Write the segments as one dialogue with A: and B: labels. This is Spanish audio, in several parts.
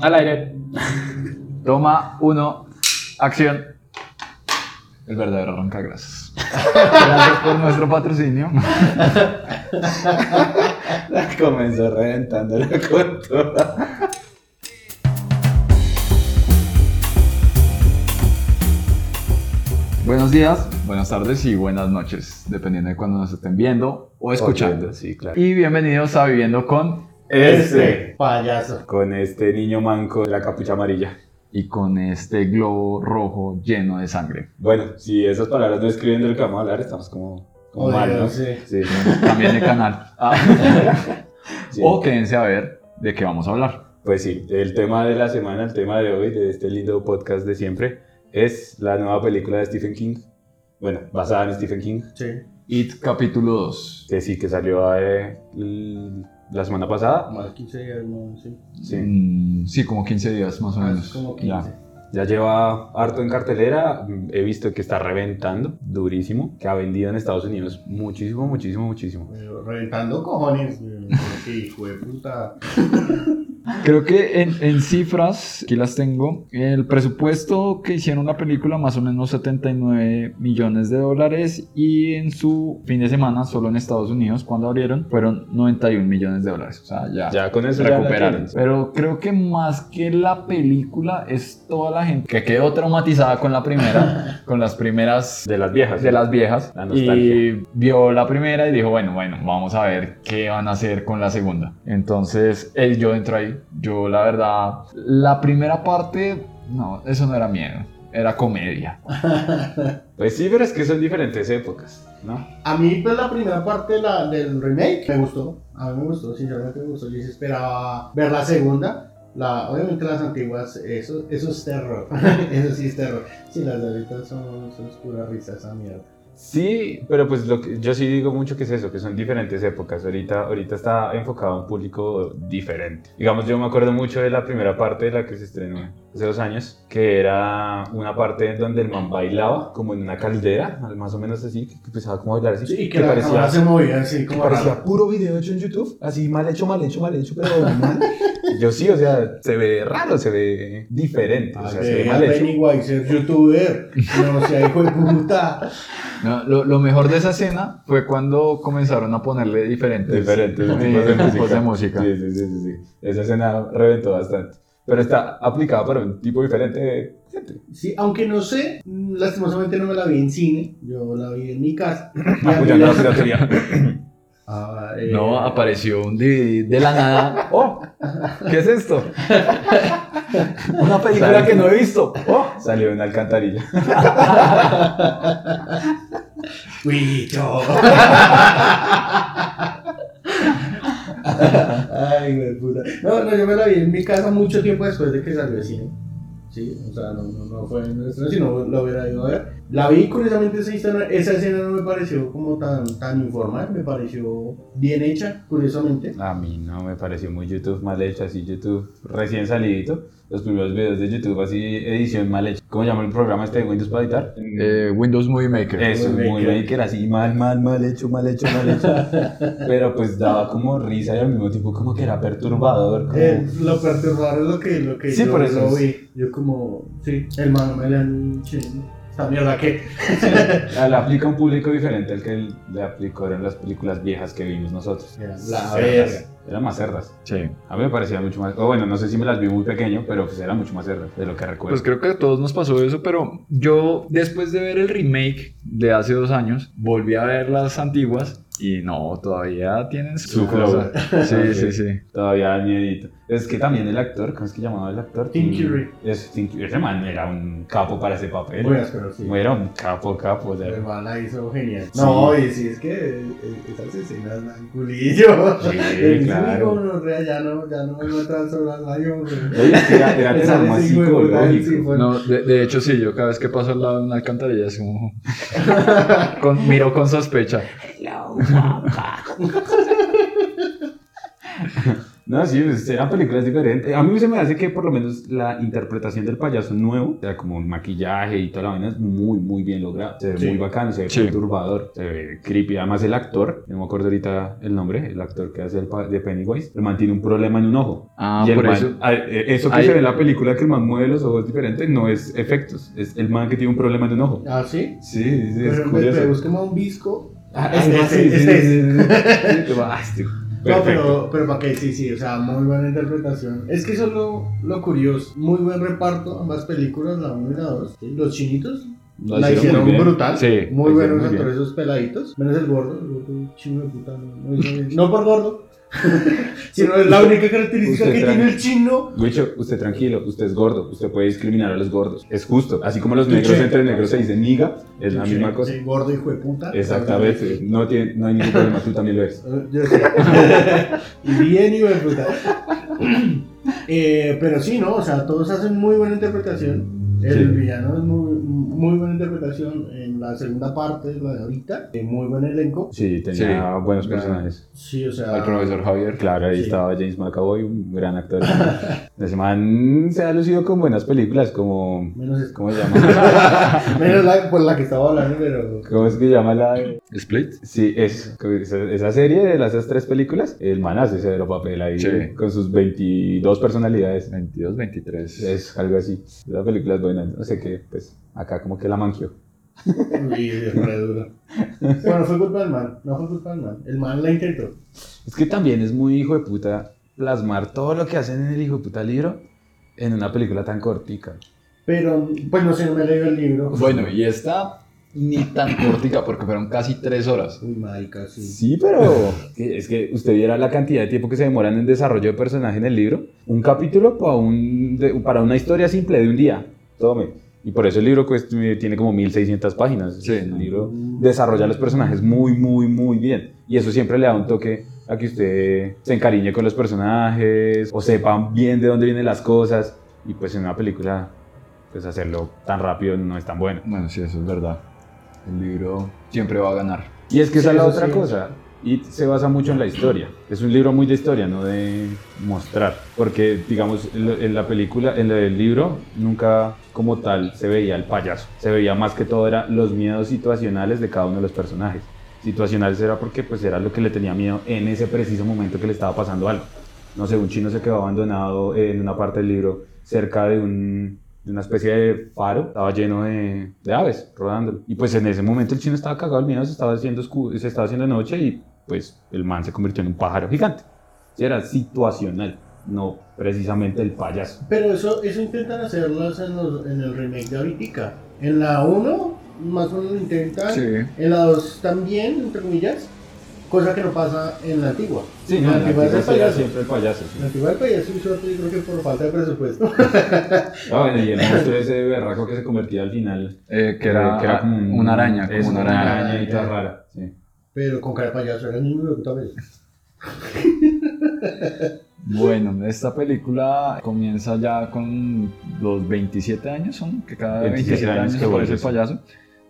A: Al aire. Toma uno. Acción. El verdadero arranca gracias. Gracias por nuestro patrocinio.
B: Comenzó reventando la contura.
A: Buenos días, buenas tardes y buenas noches, dependiendo de cuando nos estén viendo o escuchando.
B: Sí, claro.
A: Y bienvenidos a Viviendo con
B: Este.
C: Payaso.
B: Con este niño manco de la capucha amarilla.
A: y con este globo rojo lleno de sangre.
B: Bueno, si esas palabras no escriben de lo que vamos a hablar, estamos como, como
C: Oye,
B: mal, ¿no?
C: sí.
B: Sí.
A: También de canal. Ah.
B: Sí.
A: O quédense a ver de qué vamos a hablar.
B: Pues sí, el tema de la semana, el tema de hoy, de este lindo podcast de siempre, es la nueva película de Stephen King. Bueno, basada en Stephen King,
C: Sí.
A: It capítulo 2.
B: que sí, que salió eh, l- la semana pasada.
C: Más 15 días, no, sí.
B: Sí.
A: Mm, sí, como 15 días más o
C: Más
A: menos.
C: como 15.
A: Ya.
B: Ya lleva harto en cartelera, he visto que está reventando, durísimo, que ha vendido en Estados Unidos muchísimo, muchísimo, muchísimo.
C: Pero Reventando cojones. eh, Que hijo de puta.
A: Creo que en, en cifras, aquí las tengo, el presupuesto que hicieron la película más o menos 79 millones de dólares y en su fin de semana, solo en Estados Unidos, cuando abrieron, fueron 91 millones de dólares. O sea, ya,
B: Ya con eso
A: recuperaron. Pero creo que más que la película es toda la gente que quedó traumatizada con la primera, con las primeras
B: De las viejas.
A: de las viejas
B: La
A: y vio la primera y dijo, bueno, bueno, vamos a ver qué van a hacer con la segunda. Entonces, él, yo entro ahí. Yo, la verdad, la primera parte, no, eso no era miedo, era comedia.
B: Pues sí, pero es que son diferentes épocas, ¿no?
C: A mí, pues, la primera parte la- del remake me gustó. A mí me gustó, sinceramente me gustó. Yo esperaba ver la segunda. La, obviamente las antiguas, eso, eso es terror. eso sí es terror. Sí, las de ahorita son, son pura risa esa mierda.
B: Sí, pero pues lo que, yo sí digo mucho que es eso, que son diferentes épocas. Ahorita, ahorita está enfocado a un público diferente. Digamos, yo me acuerdo mucho de la primera parte de la que se estrenó hace dos años, que era una parte donde el man bailaba como en una caldera, más o menos así, que empezaba como a bailar así.
C: Sí, y que, la cámara se movía así como
B: parecía
C: raro.
B: puro video hecho en YouTube, así mal hecho, mal hecho, mal hecho, pero mal. Yo sí, o sea, se ve raro, se ve diferente, o sea, se ve mal hecho.
C: Pennywise ser youtuber. No sea hijo de puta.
A: No, lo, lo mejor de esa escena fue cuando comenzaron a ponerle diferentes,
B: diferentes tipos de
A: tipos de música.
B: Sí, sí, sí, sí, sí. Esa escena reventó bastante. Pero está aplicada para un tipo diferente de gente.
C: Sí, aunque no sé, lastimosamente no me la vi en cine. Yo la vi en mi casa.
B: Apoyando
C: la-
B: piratería.
C: Ah, eh,
A: No, apareció un DVD de la nada. ¡Oh! ¿Qué es esto? Una película que no he visto. ¡Oh!
B: Salió en alcantarilla.
C: Huicho. Ay. No, no, yo me la vi en mi casa mucho tiempo después de que salió el cine. Sí, o sea, no, no, no fue en el estreno, lo hubiera ido a ver. La vi, curiosamente, esa, historia- esa escena no me pareció como tan, tan informal, me pareció bien hecha, curiosamente.
B: A mí no me pareció muy YouTube mal hecho, así YouTube recién salidito. Los primeros videos de YouTube así, edición mal hecha. ¿Cómo llama el programa este de Windows para editar?
A: Eh, Windows Movie Maker.
B: Eso,
C: Movie Maker.
B: maker, así mal, mal, mal hecho, mal hecho, mal hecho. Pero pues daba como risa y al mismo tiempo como que era perturbador. Como...
C: Eh, lo perturbador es lo que, lo que
B: Sí,
C: yo
B: por eso
C: lo
B: es-
C: vi. Yo como, sí, hermano, me le han... Esta mierda que...
B: Le aplica un público diferente al que le aplicó en las películas viejas que vimos nosotros.
C: Era la verga.
B: Eran más cerdas.
A: Sí.
B: A mí me parecía mucho más. O bueno, no sé si me las vi muy pequeño, pero pues eran mucho más cerdas de lo que recuerdo.
A: Pues creo que a todos nos pasó eso, pero yo después de ver el remake de hace dos años, volví a ver las antiguas y no, todavía tienen su,
B: Su
A: cosa. Sí, sí, sí.
B: Todavía da miedito. Es que también el actor, ¿cómo es que llamaba el actor?
C: Tim
B: Mm,
C: Curry.
B: Es, Tim Curry. Ese man era un capo para ese papel.
C: Muy áspero, sí.
B: Era un capo, capo. O sea,
C: El man la hizo genial.
B: Sí.
C: No, y sí, es que eh, esas escenas dan culillo.
B: Sí,
C: El
B: claro.
C: cínico, no, ya no, ya no me matan sobre
B: es que era, era
C: Esa
B: más
C: puta, sí,
B: psicológico.
C: fue-
A: No, de, de hecho sí, yo cada vez que paso al lado de una alcantarilla es como... con- miro con sospecha.
B: No, No, sí, pues, eran películas diferentes. A mí se me hace que por lo menos la interpretación del payaso nuevo, o sea, como el maquillaje y toda la vaina es muy, muy bien logrado. Se ve
C: Sí.
B: muy bacano, se ve
A: Sí.
B: perturbador, se ve creepy. Además, el actor, no me acuerdo ahorita el nombre, el actor que hace el de Pennywise, el man tiene un problema en un ojo.
A: Ah,
B: y el
A: por
B: man-
A: eso.
B: ah, eh, eso que
A: Ahí-
B: se ve en la película, que el man mueve los ojos diferentes, no es efectos, es el man que tiene un problema en un ojo.
C: ¿Ah, sí?
B: Sí, sí, es
C: Pero me,
B: curioso.
C: me busquemos un visco.
B: Ah,
C: Este,
B: ah,
C: este,
B: sí, sí,
C: este No, pero, pero para que sí, sí, o sea, muy buena interpretación. Es que eso es lo, lo curioso. Muy buen reparto, ambas películas, la 1 y la 2. Los chinitos la
B: hicieron
C: hicieron
B: muy
C: brutal.
B: Sí,
C: muy buenos actores esos peladitos. Menos el gordo, el gordo chino de puta. No por gordo, sino es la única característica que tiene el chino.
B: Guicho, usted tranquilo, usted es gordo, usted puede discriminar a los gordos. Es justo. Así como los negros entre negros se dicen niga, es la misma cosa.
C: sí, gordo hijo de puta.
B: Exactamente. No, tiene, no hay ningún problema, tú también lo eres.
C: Yo sé. y bien hijo de puta. Eh, pero sí, ¿no? O sea, todos hacen muy buena interpretación. El
B: Sí.
C: villano es muy, muy buena interpretación en la segunda parte, la de ahorita. muy buen elenco.
B: Sí, tenía
A: Sí.
B: buenos
A: Claro.
B: personajes.
C: Sí, o sea.
A: Al profesor Javier.
B: Claro, ahí
C: Sí.
B: estaba James McAvoy, un gran actor. Ese man se ha lucido con buenas películas, como.
C: Menos, es-
B: ¿Cómo se llama?
C: menos la por la que estaba hablando, pero.
B: ¿Cómo es que se llama la.? de-
A: Split.
B: Sí, es, esa, serie de las esas tres películas, el man hace severo papel ahí
A: Sí.
B: con sus 22 personalidades.
A: 22, 23.
B: Es algo así. La película es buena. No sé qué, pues acá como que la mangió.
C: Y es re duro. Bueno, fue culpa del man. No fue culpa del man. El man la intentó.
B: Es que también es muy hijo de puta plasmar todo lo que hacen en el hijo de puta libro en una película tan cortica.
C: Pero, pues no sé, no me he leído el libro.
A: Bueno, y esta ni tan cortica porque fueron casi 3 horas.
C: Uy, marica, sí.
B: Sí, pero es que usted viera la cantidad de tiempo que se demoran en desarrollo de personaje en el libro. Un capítulo para, un, de- para una historia simple de un día. Tome. Y por eso el libro pues, tiene como 1600 páginas.
A: Sí,
B: el
A: ¿no?
B: libro desarrolla los personajes muy, muy, muy bien. Y eso siempre le da un toque a que usted se encariñe con los personajes o sepa bien de dónde vienen las cosas. Y pues en una película, pues hacerlo tan rápido no es tan bueno.
A: Bueno, sí, eso es verdad. El libro siempre va a ganar.
B: Y es que esa
C: Sí,
B: es la otra
C: sí.
B: cosa. Y se basa mucho en la historia. Es un libro muy de historia, no de mostrar. Porque, digamos, en la- película, en el libro, nunca como tal se veía el payaso. Se veía más que todo era los miedos situacionales de cada uno de los personajes. Situacionales era porque pues era lo que le tenía miedo en ese preciso momento que le estaba pasando algo. No sé, un chino se quedó abandonado en una parte del libro cerca de un de una especie de faro, estaba lleno de, de aves rodándolo. Y pues en ese momento el chino estaba cagado el miedo, se estaba haciendo, se estaba haciendo noche y pues el man se convirtió en un pájaro gigante. Era situacional, no precisamente el payaso.
C: Pero eso, eso intentan hacerlas en, los- en el remake de ahorita. En la 1, más o menos lo intentan.
A: Sí.
C: En la 2 también, entre comillas. Cosa que no pasa en la antigua.
B: Sí,
C: en
B: no,
C: la
B: en la
C: antigua es el
B: antigua
C: payaso.
B: siempre el payaso. sí.
C: En la antigua el payaso hizo otro, yo creo que por falta de presupuesto.
B: Ah, bueno, y el monstruo ese berraco que se convertía al final.
A: Eh, que, era,
B: que era como un-
A: una araña. Como una araña.
B: araña y toda rara. Sí.
C: Pero con cara de payaso era el mismo de puta vez.
A: Bueno, esta película comienza ya con los 27 años, son que cada
B: 27
A: 27
B: años
A: años
B: que
A: se aparece el payaso.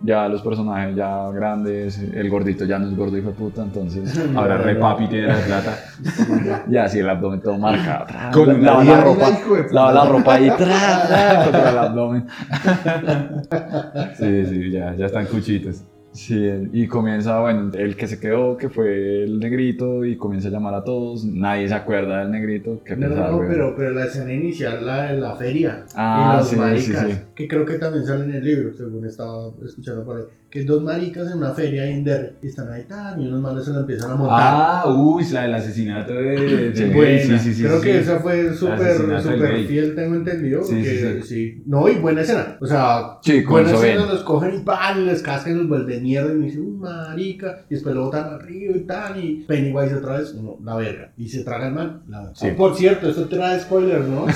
A: Ya los personajes ya grandes, el gordito ya no es gordo hijo de puta, entonces
B: Ahora re papi tiene la plata.
A: ya así el abdomen todo marcado. tra,
B: Con
A: lava la ropa, lava la ropa ahí tra, tra, contra el abdomen.
B: Sí, sí, ya, ya están cuchitos.
A: Sí, y comienza, bueno, el que se quedó, que fue el negrito, y comienza a llamar a todos. Nadie se acuerda del negrito. Qué
C: No, no,
A: pesar,
C: no,
A: güey.
C: pero, pero la escena inicial, la de la feria.
A: Ah,
C: y los
A: sí,
C: maricas,
A: sí, sí.
C: que creo que también sale en el libro, según estaba escuchando por ahí. Que dos maricas en una feria en Der y están ahí tan, y unos malos se la empiezan a montar.
B: Ah, uy, la del asesinato de. de-
C: Buena.
B: sí, sí, sí,
C: Creo que esa fue súper súper fiel, tengo entendido.
B: Sí,
C: porque,
B: sí,
C: No, y buena escena. O sea, buena escena, los cogen y pan, y les cascan y los vuelven mierda. Y me dicen, uy, marica. Y después lo botan arriba y tan. Y Pennywise otra vez, no, la verga. Y se traga el man. La verga.
B: Sí.
C: Ah, por cierto, esto trae spoilers, ¿no?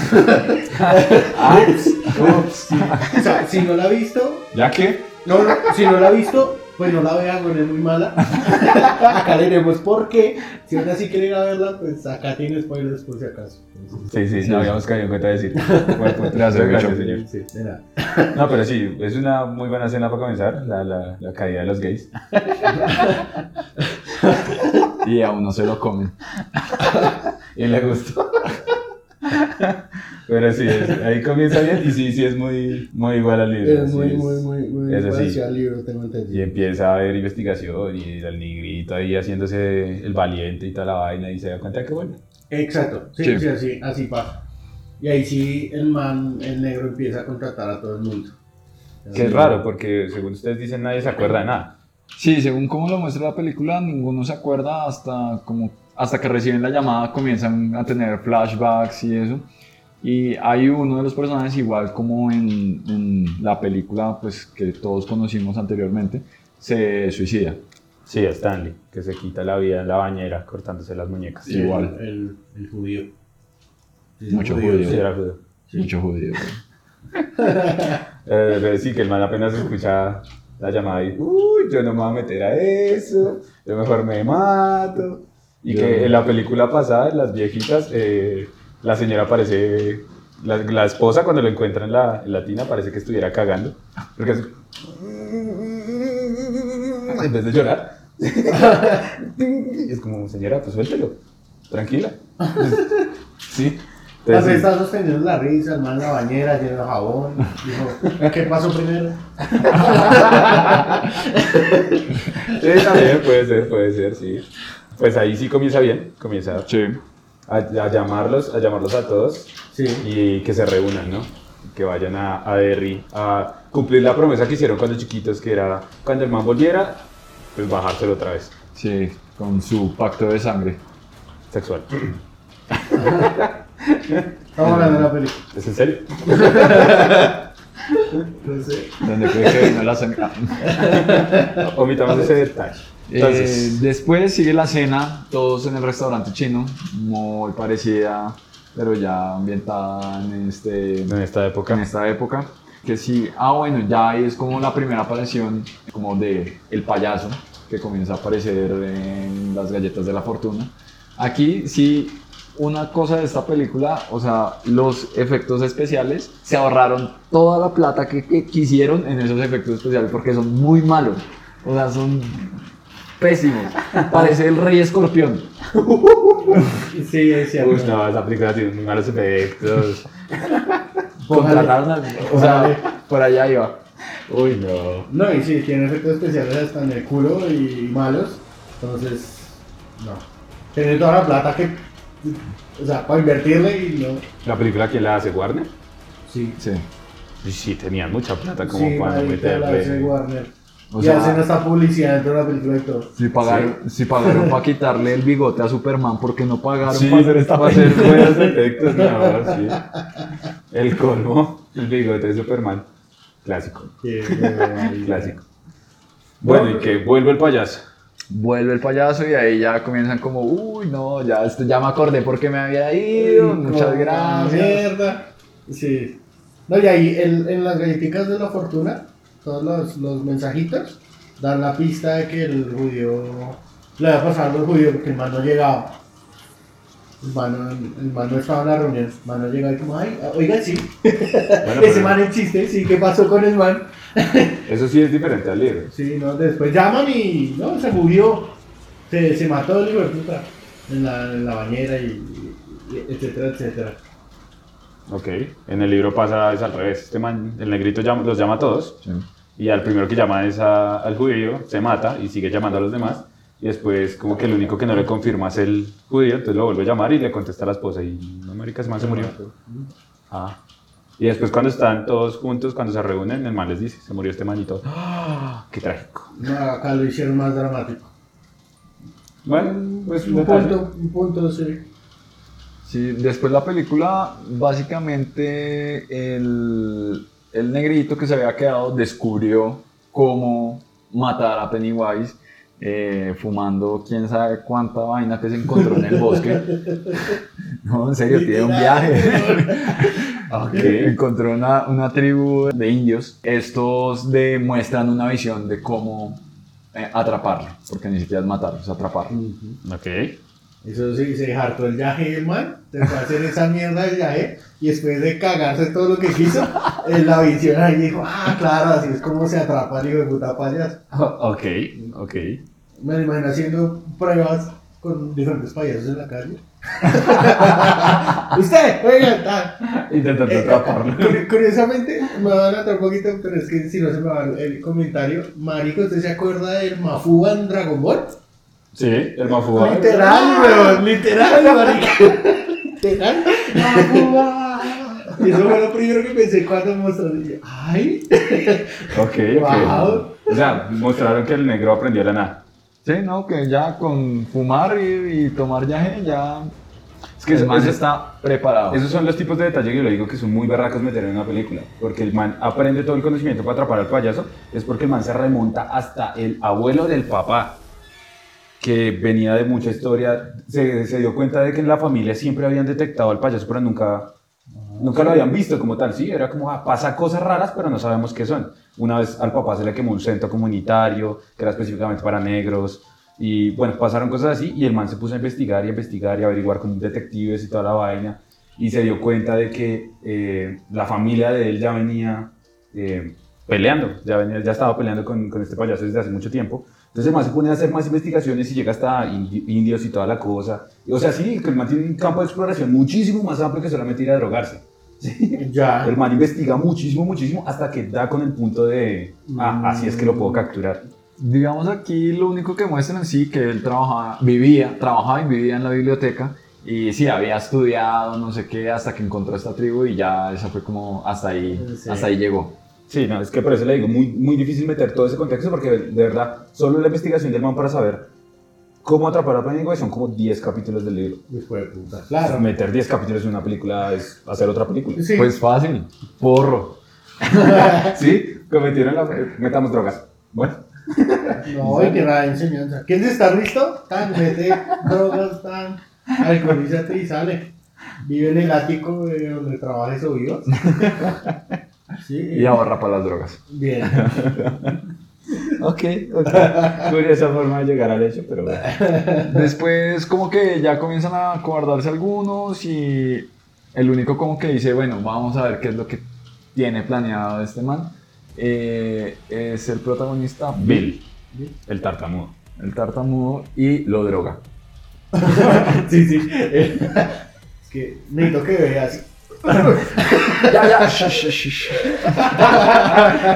B: Ah,
C: Sí. O sea, si no la ha visto,
B: ¿Ya qué?
C: No, no, si no la ha visto, pues no la vea, güey, es muy mala. Acá le diremos por qué. Si aún así quiere ir a verla, pues acá tiene spoilers por si acaso.
B: Sí, sí,
A: Sí.
B: no habíamos caído en cuenta de decir. Bueno, pues,
A: Gracias,
B: gracias, señor.
C: Sí, de nada.
B: No, pero sí, es una muy buena escena para comenzar, la, la, la caída de los gays.
A: Y a uno se lo comen.
B: y le gustó. Pero sí, es- ahí comienza bien y sí, sí es muy, muy igual al libro.
C: Es
B: sí,
C: muy,
B: es-
C: muy, muy, muy
B: es así.
C: parecido al libro, tengo
B: Y
C: entendido.
B: empieza a ver investigación y el negrito ahí haciéndose el valiente y toda la vaina y se da cuenta que bueno.
C: Exacto, sí,
A: Sí.
C: sí, así, así pasa. Y ahí sí el man, el negro empieza a contratar a todo el mundo.
B: Que es raro porque según ustedes dicen nadie se acuerda de nada.
A: Sí, según como lo muestra la película, ninguno se acuerda hasta como hasta que reciben la llamada comienzan a tener flashbacks y eso. Y hay uno de los personajes igual como en, en la película pues que todos conocimos anteriormente, se suicida.
B: Sí, Stanley, que se quita la vida en la bañera cortándose las muñecas.
C: Sí,
A: igual.
C: El, el, el judío. Sí,
A: Mucho
C: el
A: judío.
B: Sí, era judío.
C: Sí.
A: Mucho judío.
B: Eh, sí, que el man apenas escucha la llamada y, uy, yo no me voy a meter a eso, yo mejor me mato. Y
A: Yo-
B: que en la película pasada, en las viejitas, eh, la señora parece, la, la esposa cuando lo encuentra en la, en la tina parece que estuviera cagando. Porque es, en vez de llorar. Y es como, señora, pues suéltelo, tranquila. Sí. Entonces,
C: está sosteniendo la risa, el man en la bañera, lleno de jabón. Dijo, ¿qué pasó primero?
B: Sí, también puede ser, puede ser, sí. Pues ahí sí comienza bien, comienza
A: Sí.
B: A, a llamarlos, a llamarlos a todos
C: Sí.
B: y que se reúnan, ¿no? Que vayan a, a Derry a cumplir la promesa que hicieron cuando chiquitos, que era cuando el man volviera, pues bajárselo otra vez,
A: Sí, con su pacto de sangre.
B: sexual.
C: Estamos hablando de la película.
B: ¿Es en serio?
C: No sé.
A: Donde cree que vino la sangre.
B: Omitamos ese detalle. Entonces,
A: Eh, después sigue la cena, todos en el restaurante chino, muy parecida, pero ya ambientada en, este,
B: en esta época.
A: en esta época. Que sí, ah bueno, ya ahí es como la primera aparición como de el payaso que comienza a aparecer en las galletas de la fortuna. Aquí sí, una cosa de esta película, o sea, los efectos especiales, se ahorraron toda la plata que, que quisieron en esos efectos especiales porque son muy malos. O sea, son pésimos. Parece el rey escorpión.
C: Sí, es cierto.
B: Uy, no, esa película tiene muy malos efectos.
A: Contrataron al- O sea, por allá iba.
B: Uy, no.
C: No, y sí, tiene efectos especiales hasta en el culo y malos. Entonces, no. Tiene toda la plata que. O sea, para invertirle y no.
B: ¿La película quién la hace? ¿Warner?
C: Sí.
A: Sí.
B: Sí, tenían mucha plata como
C: sí,
B: para no
C: marica, la hace
B: meterle.
C: Warner.
A: O
C: y
A: sea-
C: hacen hasta publicidad dentro de la película y todo.
A: Si pagaron, si pagaron para quitarle el bigote a Superman, ¿por qué no pagaron
B: Sí,
A: para hacer esta
B: para hacer
A: película?
B: buenos efectos, no, sí. El colmo, el bigote de Superman. Clásico, clásico. Bueno, y que vuelve el payaso.
A: Vuelve el payaso y ahí ya comienzan como, uy, no, ya, esto, ya me acordé por qué me había ido, muchas gracias.
C: Mierda. Sí. No, y ahí en, en las galletitas de la fortuna, todos los, los mensajitos dan la pista de que el judío le va a pasar algo al judío porque el man no llegaba. El man, no- el man no estaba en la reunión. El man no llegaba y como, ay, oiga, sí.
B: Bueno,
C: Ese man existe, sí, ¿qué pasó con el man?
B: eso sí es diferente al libro.
C: Sí, no, después llaman y no, se murió, se, se mató el hijo de puta en la, en la bañera y, y etcétera, etcétera.
B: Ok, en el libro pasa es al revés. Este man, el negrito llama- los llama a todos
A: Sí.
B: y al primero que llama es a- al judío, se mata y sigue llamando a los demás. Y después, como que el único que no le confirma es el judío, entonces lo vuelve a llamar y le contesta a la esposa. Y no, marica, ese man se murió. Ah. Y después, cuando están todos juntos, cuando se reúnen, el man les dice: Se murió este man y todo. ¡Ah! ¡Qué trágico!
C: No, acá lo hicieron más dramático.
B: Bueno, pues un
C: un punto, un punto, sí.
A: Sí, después la película, básicamente el, el negrito que se había quedado descubrió cómo matar a Pennywise eh, fumando quién sabe cuánta vaina que se encontró en el bosque. No, en serio, tiene un viaje.
B: Ok.
A: Encontró una, una tribu de indios. Estos demuestran una visión de cómo eh, atraparlo, porque ni siquiera es matarlo, es atraparlo.
B: Ok.
C: Eso sí, se hartó el viaje man, se fue a hacer esa mierda del viaje y después de cagarse todo lo que quiso, en la visión ahí dijo, ah, claro, así es como se atrapa el hijo de puta payaso.
B: Ok, ok.
C: Me lo imagino haciendo pruebas con diferentes payasos en la calle. Usted, oiga, tal.
B: Intentando
C: Eh,
B: atraparlo.
C: curi- Curiosamente, me va a adelantar un poquito, pero es que si no se me va el comentario. Marico, ¿usted se acuerda del Mafuba en Dragon Ball?
B: Sí, el Mafuba.
C: Literal, weón, literal, marico. Literal. Mafuba. Y eso fue lo primero que pensé cuando mostraron. Y yo, Ay,
B: Ok, ok.
C: Wow.
B: O sea, mostraron que el negro aprendió la nada.
A: Sí, no, que ya con fumar y, y tomar yaje ya.
B: Es que
A: el man
B: eso-
A: está preparado.
B: Esos son los tipos de detalles que yo le digo que son muy berracos meter en una película. Porque el man aprende todo el conocimiento para atrapar al payaso. Es porque el man se remonta hasta el abuelo del papá. Que venía de mucha historia. Se, se dio cuenta de que en la familia siempre habían detectado al payaso, pero nunca, nunca lo habían visto como tal. Sí, era como, ah, pasa cosas raras, pero no sabemos qué son. Una vez al papá se le quemó un centro comunitario, que era específicamente para negros. Y bueno, pasaron cosas así y el man se puso a investigar y a investigar y a averiguar con detectives y toda la vaina. Y se dio cuenta de que eh, la familia de él ya venía eh, peleando, ya, venía, ya estaba peleando con, con este payaso desde hace mucho tiempo. Entonces man se pone a hacer más investigaciones y llega hasta indi- indios y toda la cosa. O sea, sí, que el man tiene un campo de exploración muchísimo más amplio que solamente ir a drogarse.
C: ya.
B: El man investiga muchísimo, muchísimo, hasta que da con el punto de, ah, así es que lo puedo capturar.
A: Digamos aquí lo único que muestran sí que él trabajaba, vivía, trabajaba y vivía en la biblioteca y sí había estudiado no sé qué hasta que encontró esta tribu y ya eso fue como hasta ahí,
C: Sí.
A: hasta ahí llegó.
B: Sí, no, es que por eso le digo, muy, muy difícil meter todo ese contexto porque de verdad, solo la investigación del man para saber cómo atrapar a Penny son como 10 capítulos del libro.
C: Hijo de puta. Claro.
B: Meter 10 capítulos en una película es hacer otra película.
C: Sí.
A: Pues fácil, porro.
B: Sí, cometieron la... Metamos drogas. Bueno,
C: No, y que nada de enseñanza. ¿Quién está listo? Tan, mete drogas, tan, alcoholízate y sale. Vive en el ático de donde trabajes o vivas. Sí.
A: Y ahorra para las drogas.
C: Bien.
B: ok, ok. Curiosa forma de llegar al hecho, pero bueno.
A: Después como que ya comienzan a cobardarse algunos y el único como que dice, bueno, vamos a ver qué es lo que tiene planeado este man. Eh, es el protagonista
B: Bill, el tartamudo.
A: el tartamudo, y lo droga.
C: Sí, sí. Es que necesito que veas.
A: Ya, ya.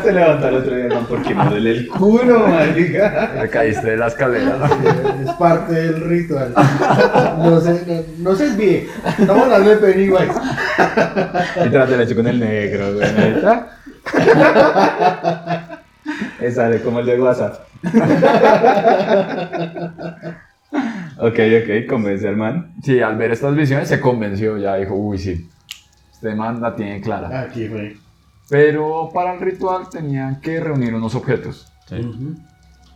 B: Se levanta el otro día, no, porque me duele el culo, marica.
A: Te caíste de la escalera.
C: Es parte del ritual. No se, no, no se. Estamos hablando de Pennywise.
B: Y trate la hecho con el negro, güey. Eh, Sale como el de WhatsApp. ok, ok, convence al man.
A: Sí, al ver estas visiones se convenció, ya dijo, uy, sí, este man la tiene clara.
C: Aquí fue.
A: Pero para el ritual tenían que reunir unos objetos.
C: Ujú.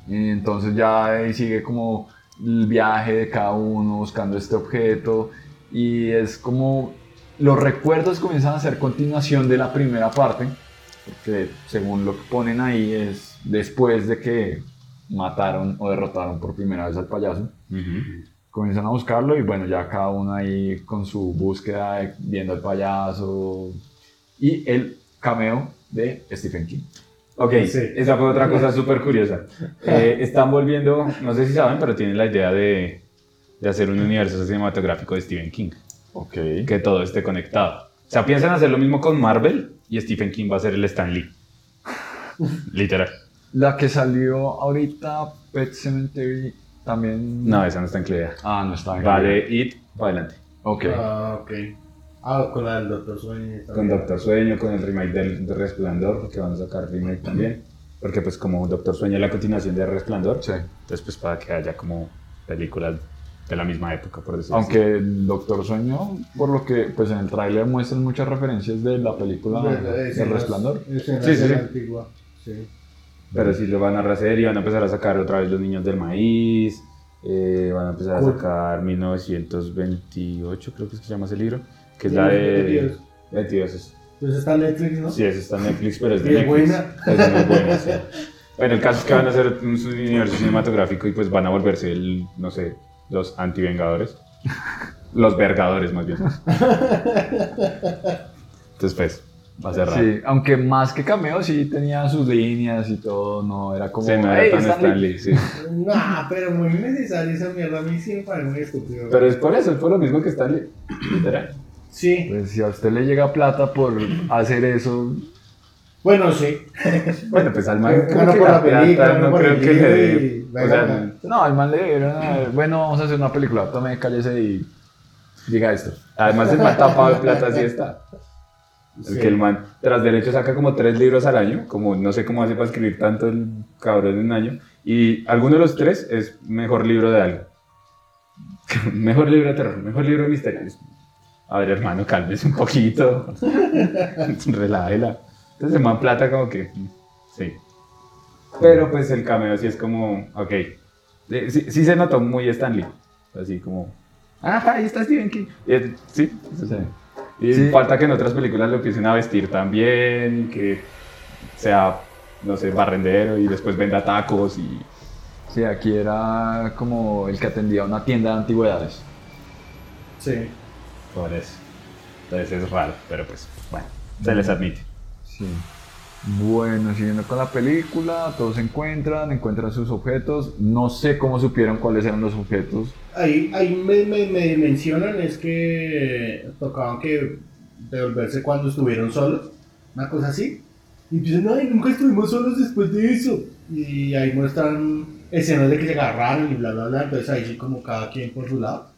A: Y entonces ya ahí sigue como el viaje de cada uno buscando este objeto. Y es como los recuerdos comienzan a ser continuación de la primera parte. Porque según lo que ponen ahí es después de que mataron o derrotaron por primera vez al payaso. Comienzan a buscarlo y bueno, ya cada uno ahí con su búsqueda, de- viendo al payaso. Y el cameo de Stephen King.
B: Ok,
C: Sí.
B: esa fue otra cosa súper curiosa. Eh, están volviendo, no sé si saben, pero tienen la idea de, de hacer un universo cinematográfico de Stephen King.
A: Ok.
B: Que todo esté conectado. O sea, piensan hacer lo mismo con Marvel y Stephen King va a ser el Stan Lee. Literal.
A: La que salió ahorita, Pet Cemetery, también.
B: No, esa no está incluida.
A: Ah, no está
B: Va de It para adelante.
A: Ok.
C: Ah, ok. Ah, con la del Doctor Sueño.
B: Con
C: también.
B: Doctor Sueño, con el remake del, de Resplandor, porque van a sacar remake también. Porque pues como Doctor Sueño es la continuación de Resplandor,
A: Sí.
B: entonces pues para que haya como películas de la misma época, por decirlo así.
A: Aunque el Doctor Sueño, por lo que pues en el tráiler muestran muchas referencias de la película
C: De- de-
A: de Resplandor.
B: Sí, sí,
C: antigua. Sí.
B: Pero sí lo van a rehacer y van a empezar a sacar otra vez Los Niños del Maíz. eh, van a empezar a sacar 1928, creo que es que se llama ese libro. Que es la de...
C: 22.
B: 22 es-
C: Pues está en Netflix, ¿no?
B: Sí, esa está en Netflix, pero es de Netflix.
C: buena.
B: Es muy buena, sí. Bueno, el caso es que van a hacer un universo cinematográfico y pues van a volverse, el, no sé, los anti-vengadores. Los vergadores, más bien. Entonces, pues, Va a ser raro.
A: Sí, aunque más que cameo sí tenía sus líneas y todo, no era como...
B: Sí, no era
A: "Hey,
B: tan
A: Stan Lee".
B: Stanley, sí.
C: Nah, pero muy innecesaria esa mierda. A mí sí me parece muy estúpido.
B: Pero es por eso, es por lo mismo que Stanley. Literal.
C: Sí,
A: Pues si a usted le llega plata por hacer eso,
C: bueno, sí.
B: Bueno, pues al man como que
C: por
B: la
C: la película,
B: plata no
C: por
B: creo
C: el
B: que le dé. O sea,
A: no, al man le dieron, a ver, bueno, vamos a hacer una película, tome, cállese y diga esto.
B: además el man tapado de plata así está. El
C: Sí.
B: que el man tras derecho saca como tres libros al año, como no sé cómo hace para escribir tanto el cabrón en un año, y alguno de los tres es mejor libro de algo. mejor libro de terror, mejor libro de misterios. A ver, hermano, cálmese un poquito. Relájela. Entonces el man plata como que, sí. Pero pues el cameo sí es como, ok. Eh, Sí, sí se notó muy Stanley. Así como, ah, ahí está Stephen King. Eh, sí,
A: Sí.
B: Y
A: Sí.
B: falta que en otras películas lo empiecen a vestir también, que sea, no sé, barrendero y después venda tacos y...
A: Sí, aquí era como el que atendía una tienda de antigüedades.
C: Sí.
B: Por eso. Entonces es raro, pero pues, bueno, se les admite.
A: Sí. Bueno, siguiendo con la película, todos se encuentran, encuentran sus objetos. No sé cómo supieron cuáles eran los objetos.
C: Ahí, ahí me, me, me mencionan es que tocaban que devolverse cuando estuvieron solos, una cosa así. Y dicen, ay, nunca estuvimos solos después de eso. Y ahí muestran escenas de que se agarraron y bla, bla, bla. Entonces ahí sí como cada quien por su lado.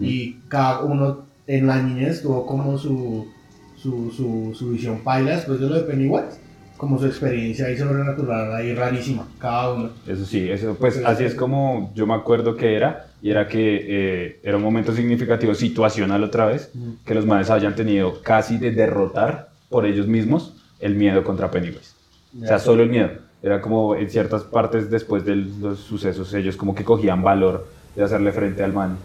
C: Y cada uno en la niñez tuvo como su, su, su, su visión paila después de lo de Pennywise. Como su experiencia ahí sobrenatural ahí rarísima, cada uno.
B: Eso sí, eso pues así es como yo me acuerdo que era, y era que eh, era un momento significativo, situacional otra vez, que los manes hayan tenido casi de derrotar por ellos mismos el miedo contra Pennywise. O sea, solo el miedo. Era como en ciertas partes después de los sucesos, ellos como que cogían valor de hacerle frente al man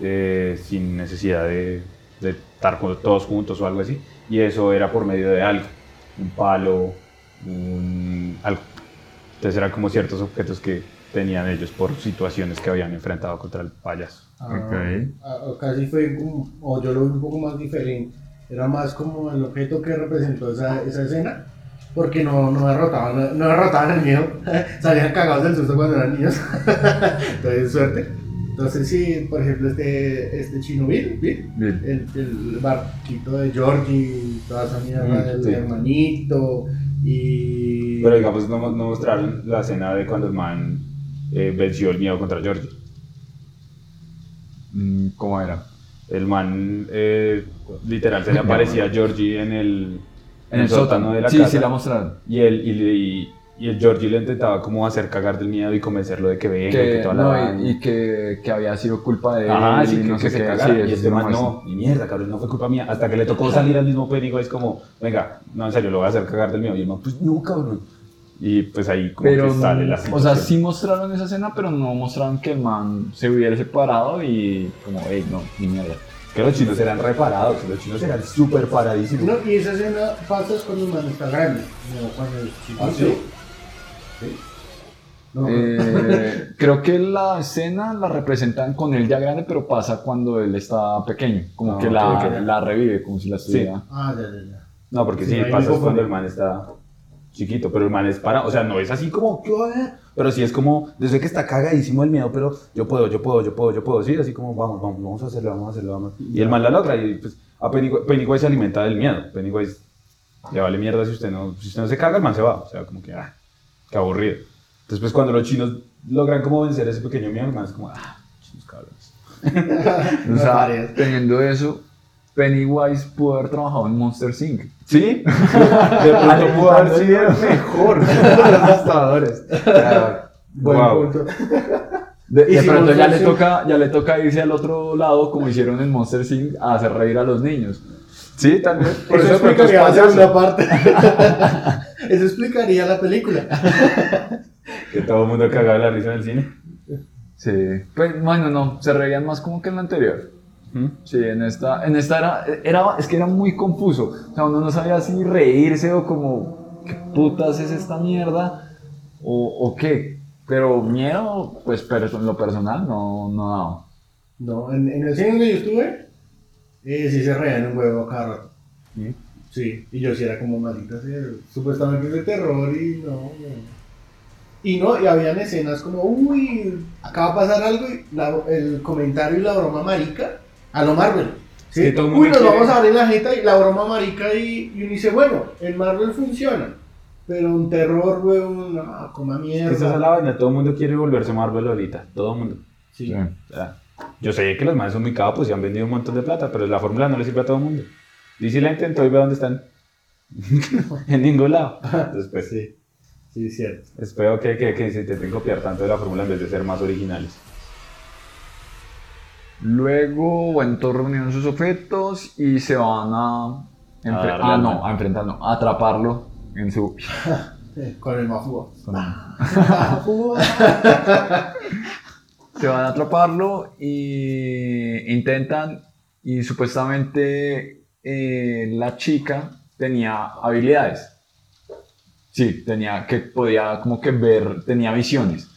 B: eh, sin necesidad de, de estar todos juntos o algo así. Y eso era por medio de algo, un palo, un, algo. Entonces eran como ciertos objetos que tenían ellos por situaciones que habían enfrentado contra el payaso.
C: Ah,
A: Ok.
C: ah, casi fue como, o yo lo vi un poco más diferente. Era más como el objeto que representó esa, esa escena, porque no, no derrotaban, no derrotaban el miedo, salían cagados del susto cuando eran niños. Entonces, suerte. Entonces, sí, por ejemplo, este, este chino Bill, Bill,
A: Bien.
C: el, el barquito de Georgie, toda esa mierda
B: Mm,
C: del
B: sí.
C: hermanito, y.
B: Pero digamos, no, no mostraron la escena de cuando el man eh, venció el miedo contra Georgie.
A: Mm, ¿Cómo era?
B: El man, eh, literal, se le aparecía a Georgie en el,
A: En el sótano.
B: de la
A: sí,
B: casa.
A: sí, la mostraron.
B: Y él, y, y, y el Georgie le intentaba como hacer cagar del miedo y convencerlo de que venga, que,
A: Que,
B: toda la
A: no,
B: vaina.
A: y, y que, que había sido culpa de él.
B: Ajá, sí,
A: y
B: que,
A: no
B: que
A: sé
B: se
A: qué.
B: cagara.
A: Sí,
B: y este
A: lo
B: man, no, ni mierda, cabrón, no fue culpa mía. Hasta que le tocó salir al mismo Pennywise como, venga, no, en serio, lo voy a hacer cagar del miedo. Y el man, pues no, cabrón. Y pues ahí como
A: Pero,
B: que sale la
A: o sea,
B: situación.
A: sí mostraron esa escena, pero no mostraron que el man se hubiera separado y como, hey, no, ni mierda.
B: Que los chinos eran reparados, los chinos eran súper paradísimos.
C: No, y esa escena pasa es cuando el man está grande, no cuando es chiquito.
B: ¿Ah, sí?
C: Sí. No,
A: Eh, creo que la escena la representan con él ya grande, pero pasa cuando él está pequeño, como
B: Ah,
A: que la,
B: ok.
A: la revive, como si la estuviera.
C: Ah, ya, ya, ya.
B: No, porque sí,
C: Sí,
B: pasa cuando el man está chiquito, pero el man es para, o sea, no es así como, ¿qué? Pero sí es como, desde que está cagadísimo el miedo, pero yo puedo, yo puedo, yo puedo, yo puedo, sí, así como, vamos, vamos, vamos a hacerlo, vamos a hacerlo, vamos. Y el man la logra y pues a Pennywise, Pennywise se alimenta del miedo, Pennywise le vale mierda si usted no, si usted no se caga, el man se va, o sea, como que, ah, qué aburrido. Entonces pues cuando los chinos logran como vencer ese pequeño miedo, es como, ah, chinos cabrones.
A: O sea, teniendo eso, Pennywise pudo haber trabajado en Monster Inc.
B: ¿Sí? De pronto pudo haber sido el mejor de los asustadores.
C: Buen
B: Wow.
C: punto.
A: De,
C: Y
A: de
C: si
A: pronto ya le, toca, ya le toca irse al otro lado, como hicieron en Monster Inc., a hacer reír a los niños.
B: Sí, también. Por
C: Eso
B: eso
C: explicaría la segunda parte. Eso explicaría la película.
B: Que todo el mundo cagaba la risa en el cine.
A: Sí. Pues, bueno, no, se reían más como que en la anterior. Sí, en esta, en esta era, era, es que era muy confuso. O sea, uno no sabía si reírse o como, ¿qué putas es esta mierda? O, o qué. Pero miedo, pues pero en lo personal no, no daba.
C: No, en, en el cine donde yo estuve, eh, sí se reían un huevo cada rato. Sí, y yo sí era como maldita sea, supuestamente es de terror y no, no. Y no, y habían escenas como, uy, acaba de pasar algo y la- el comentario y la broma marica a lo Marvel. ¿sí?
B: El
C: uy, nos vamos a abrir la jeta y la broma marica y, y uno dice, bueno, en Marvel funciona, pero un terror, weón, no, coma
B: Es que esa es la
C: mierda.
B: vaina, todo el mundo quiere volverse Marvel ahorita, todo el mundo.
C: Sí.
A: Sí.
B: O sea, yo sé que los manes son muy capos y han vendido un montón de plata, pero la fórmula no le sirve a todo el mundo. DC la intentó y ve dónde están. en ningún lado. Entonces, pues,
C: Sí, sí, es cierto.
B: espero que, que, que se intenten copiar tanto de la fórmula en vez de ser más originales.
A: Luego, bueno, todos reunieron sus objetos y se van a. enfre-
B: A darle
A: ah, no, a enfrentar, no, a atraparlo en su.
C: Eh, Con el mafúa.
A: con-
C: Mafúa.
A: Se van a atraparlo y intentan y supuestamente eh, la chica tenía habilidades. Sí, tenía que podía como que ver, tenía visiones.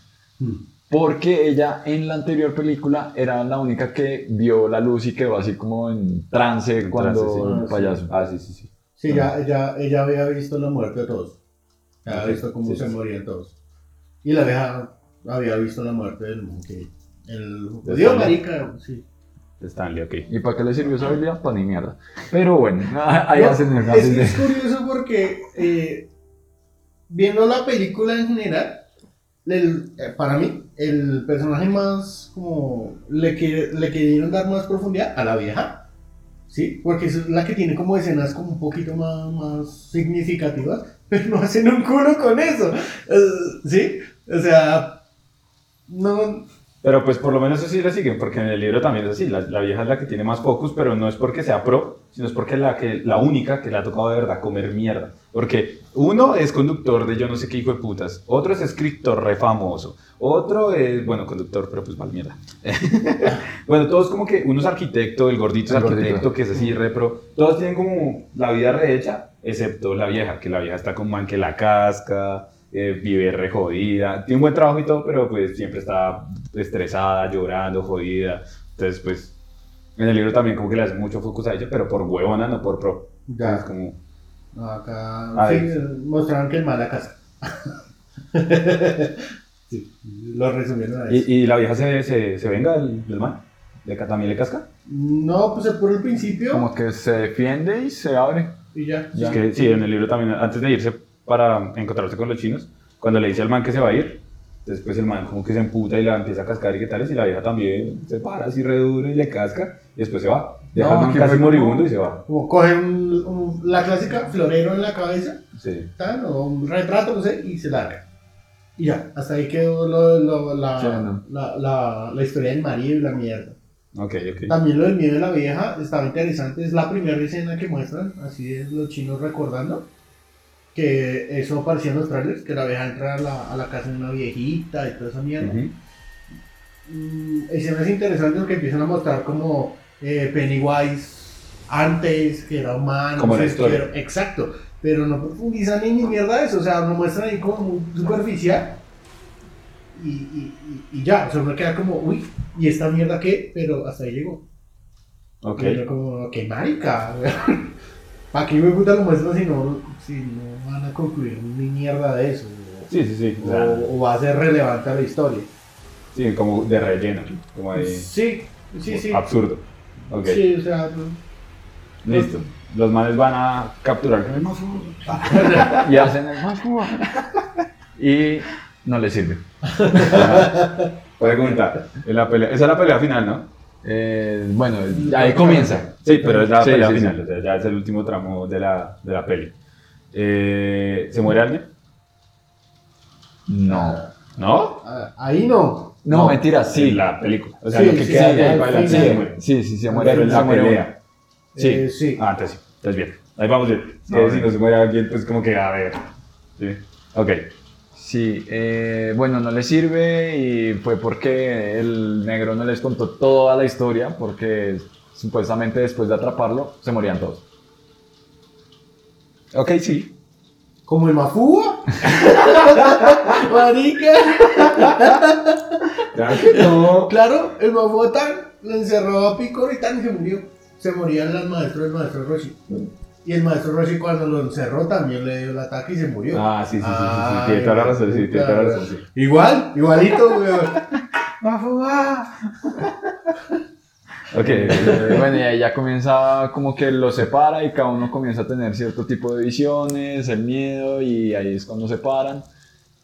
A: Porque ella en la anterior película era la única que vio la luz y quedó así como en trance
B: En
A: cuando
B: trance, sí.
A: el payaso.
B: Ah, sí, sí, sí.
C: Sí, ya, ella, ella había visto la muerte de todos. Ya había visto cómo
B: sí,
C: se
B: sí.
C: morían todos. Y la vieja había visto la muerte del monkey. El judío
B: Stanley.
C: marica, sí.
B: Stanley, ok.
A: ¿Y para qué le sirvió esa habilidad? Para ni mierda. Pero bueno, ahí
C: No,
A: hacen el
C: es,
A: de-
C: es curioso porque eh, viendo la película en general, el- eh, para mí, el personaje más como le, que, le querían dar más profundidad a la vieja. Sí, porque es la que tiene como escenas como un poquito más, más significativas, pero no hacen un culo con eso. Eh, sí, o sea, no,
B: Pero pues por lo menos eso sí le siguen, porque en el libro también es así. La, la vieja es la que tiene más focus, pero no es porque sea pro, sino es porque es la, que, la única que le ha tocado de verdad comer mierda. Porque uno es conductor de yo no sé qué hijo de putas, otro es escritor re famoso, otro es, bueno, conductor, pero pues mal mierda. bueno, todos como que, uno es arquitecto, el gordito es
A: El
B: arquitecto,
A: gordito.
B: que es así re pro. Todos tienen como la vida rehecha, excepto la vieja, que la vieja está como man que la casca, eh, vive re jodida, tiene un buen trabajo y todo, pero pues siempre está estresada, llorando, jodida. Entonces, pues, en el libro también como que le hace mucho focus a ella, pero por huevona, no por pro.
C: Ya.
B: Es como,
C: acá
B: A
C: sí, mostraron que el mala casa. sí, lo resumieron a eso.
B: ¿Y, y la vieja se, se, se venga del, del ca- ¿También le casca?
C: No, pues por el principio
A: Como que se defiende y se abre.
C: y ya.
A: Ya.
B: Es que sí, en el libro también, antes de irse para encontrarse con los chinos, cuando le dice al man que se va a ir, después el man como que se emputa y la empieza a cascar y qué tales, y la vieja también se para así re duro y le casca, y después se va. Deja
A: No,
B: al man casi
A: como-
B: moribundo y se va.
C: Como cogen un- un- la clásica florero en la cabeza,
B: Sí.
C: o un retrato, no sé, y se larga. Y ya, hasta ahí quedó lo- lo- la,
A: Sí, no.
C: la, la, la historia del marido y la mierda.
B: Ok, ok.
C: También lo del miedo de la vieja estaba interesante, es la primera escena que muestran, así es los chinos recordando, que eso aparecía en los trailers, que la vieja entra a la, a la casa de una viejita y toda esa mierda.
B: Ujú.
C: Mm, escenas interesantes que empiezan a mostrar como eh, Pennywise antes, que era humano.
B: Como la historia.
C: exacto, pero no profundizan ni ni mierda de eso, o sea, lo muestran ahí como muy superficial. Y, y, y, y ya, o sea, uno queda como, uy, ¿y esta mierda qué? Pero hasta ahí llegó.
B: Ok.
C: Y uno como, qué marica. ¿Para qué me puta lo muestran si no, si no van a concluir ni mierda de eso?
B: Sí, sí, sí. O
C: va a ser relevante a la historia.
B: sí, como de relleno, como de
C: Sí, sí, sí.
B: absurdo. Ok,
C: Sí, o sea, no-
B: listo. Los manes van a capturar.
A: Y hacen el más fuga. Y no le sirve.
B: Pregunta, en la pelea, esa es la pelea final, ¿no?
A: Eh, bueno, ahí comienza.
B: Sí, pero es la
A: Sí,
B: pelea
A: sí,
B: final,
A: sí.
B: o sea, ya es el último tramo de la, de la peli. Eh, ¿Se muere alguien?
A: No.
B: ¿No?
C: ah, ahí no.
A: No,
B: No,
A: mentira, sí.
B: En la película. O sea,
C: Sí,
B: lo que
C: sí,
B: queda
C: sí,
B: de ahí se muere.
A: Sí, sí, se muere.
B: Pero en
A: se
B: la
A: muere
B: pelea. Sí.
C: Eh, sí.
B: Ah, entonces sí. Entonces bien. Ahí vamos bien.
A: Ah,
B: si no se muere alguien, pues como que a ver. Sí. Ok.
A: Sí, eh, bueno, no le sirve y fue porque el negro no les contó toda la historia porque supuestamente después de atraparlo se morían todos.
B: Ok, sí.
C: Como el Mafúa. Marica.
B: Claro que no.
C: Claro, el Mafúa tan le encerró a Picor y tan se murió. Se morían las maestras del maestro Roshi. Y el maestro Roshi cuando lo encerró también le dio el ataque y se murió.
B: Ah, sí, sí, sí, sí, tiene toda la razón, sí, tiene toda la razón, sí.
C: Igual, igualito, weón. Va a fumar.
B: Ok,
A: Eh, bueno, y ahí ya comienza como que lo separa y cada uno comienza a tener cierto tipo de visiones, el miedo, y ahí es cuando se paran.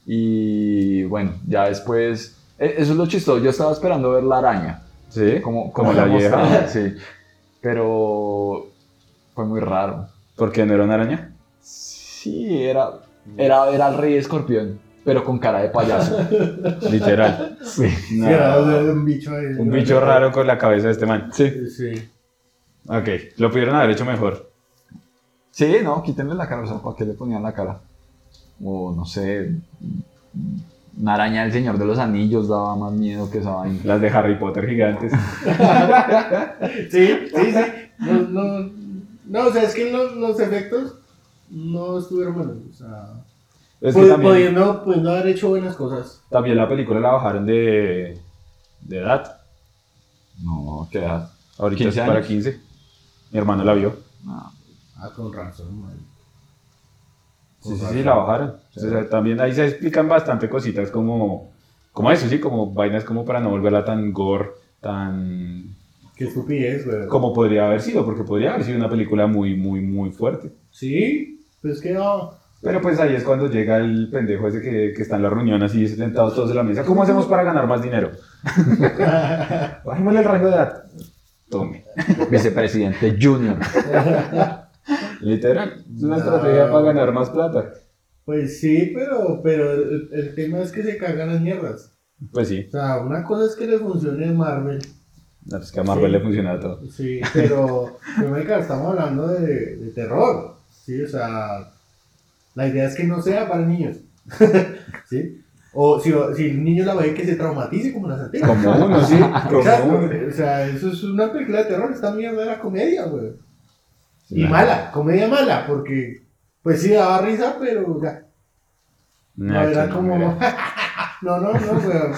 A: Y bueno, ya después, e- eso es lo chistoso, yo estaba esperando ver la araña,
B: sí,
A: como,
B: como la vieja.
A: sí, pero fue muy raro.
B: ¿Por qué no era una araña?
A: Sí, era, era ver al rey escorpión, pero con cara de payaso.
B: Literal.
A: Sí.
B: No.
C: Sí, era un bicho ahí.
B: Un bicho raro con la cabeza de este man.
A: Sí.
C: Sí.
B: Ok, lo pudieron haber hecho mejor.
A: Sí, no, quítenle la cara, o sea, ¿para qué le ponían la cara? O no sé, una araña del Señor de los Anillos daba más miedo que esa vaina.
B: Las de Harry Potter gigantes.
C: Sí, sí, sí. No, no, no o sea, es que los, los efectos no estuvieron buenos. O sea,
B: Es que
C: pu-
B: también,
C: pudiendo, pudiendo haber hecho buenas cosas.
B: también la película la bajaron de, de edad.
A: No, qué edad.
B: Ahorita
A: 15
B: es para
A: años.
B: 15. Mi hermano la vio.
A: No.
C: Ah, con razón, man.
B: Sí, sí, sí, la bajaron. O sea, también ahí se explican bastante cositas como, como eso, sí, como vainas como para no volverla tan gore, tan...
C: Qué estupidez, güey.
B: como podría haber sido, porque podría haber sido una película muy, muy, muy fuerte.
C: Sí, pues que no.
B: Pero pues ahí es cuando llega el pendejo ese que, que está en la reunión así sentados todos en la mesa. ¿Cómo hacemos para ganar más dinero? Bajémosle el rango de edad. Tome.
A: Vicepresidente Junior.
B: Literal. Es una
C: No.
B: estrategia para ganar más plata.
C: Pues sí, pero, pero el, el tema es que se cagan las mierdas.
B: Pues sí.
C: O sea, una cosa es que le funcione Marvel.
B: No, pues que a Marvel
C: Sí.
B: le funciona todo.
C: Sí, pero, pero estamos hablando de, de terror. Sí, o sea, la idea es que no sea para niños. ¿Sí? O si, si el niño la ve que se traumatice como las antiguas.
B: Como uno, sí. Como
C: Exacto,
B: uno.
C: o sea, eso es una película de terror, esta mierda era comedia, güey. Y mala, comedia mala, porque pues sí daba risa, pero ya. No era como.
B: no,
C: no, no, no, güey, no.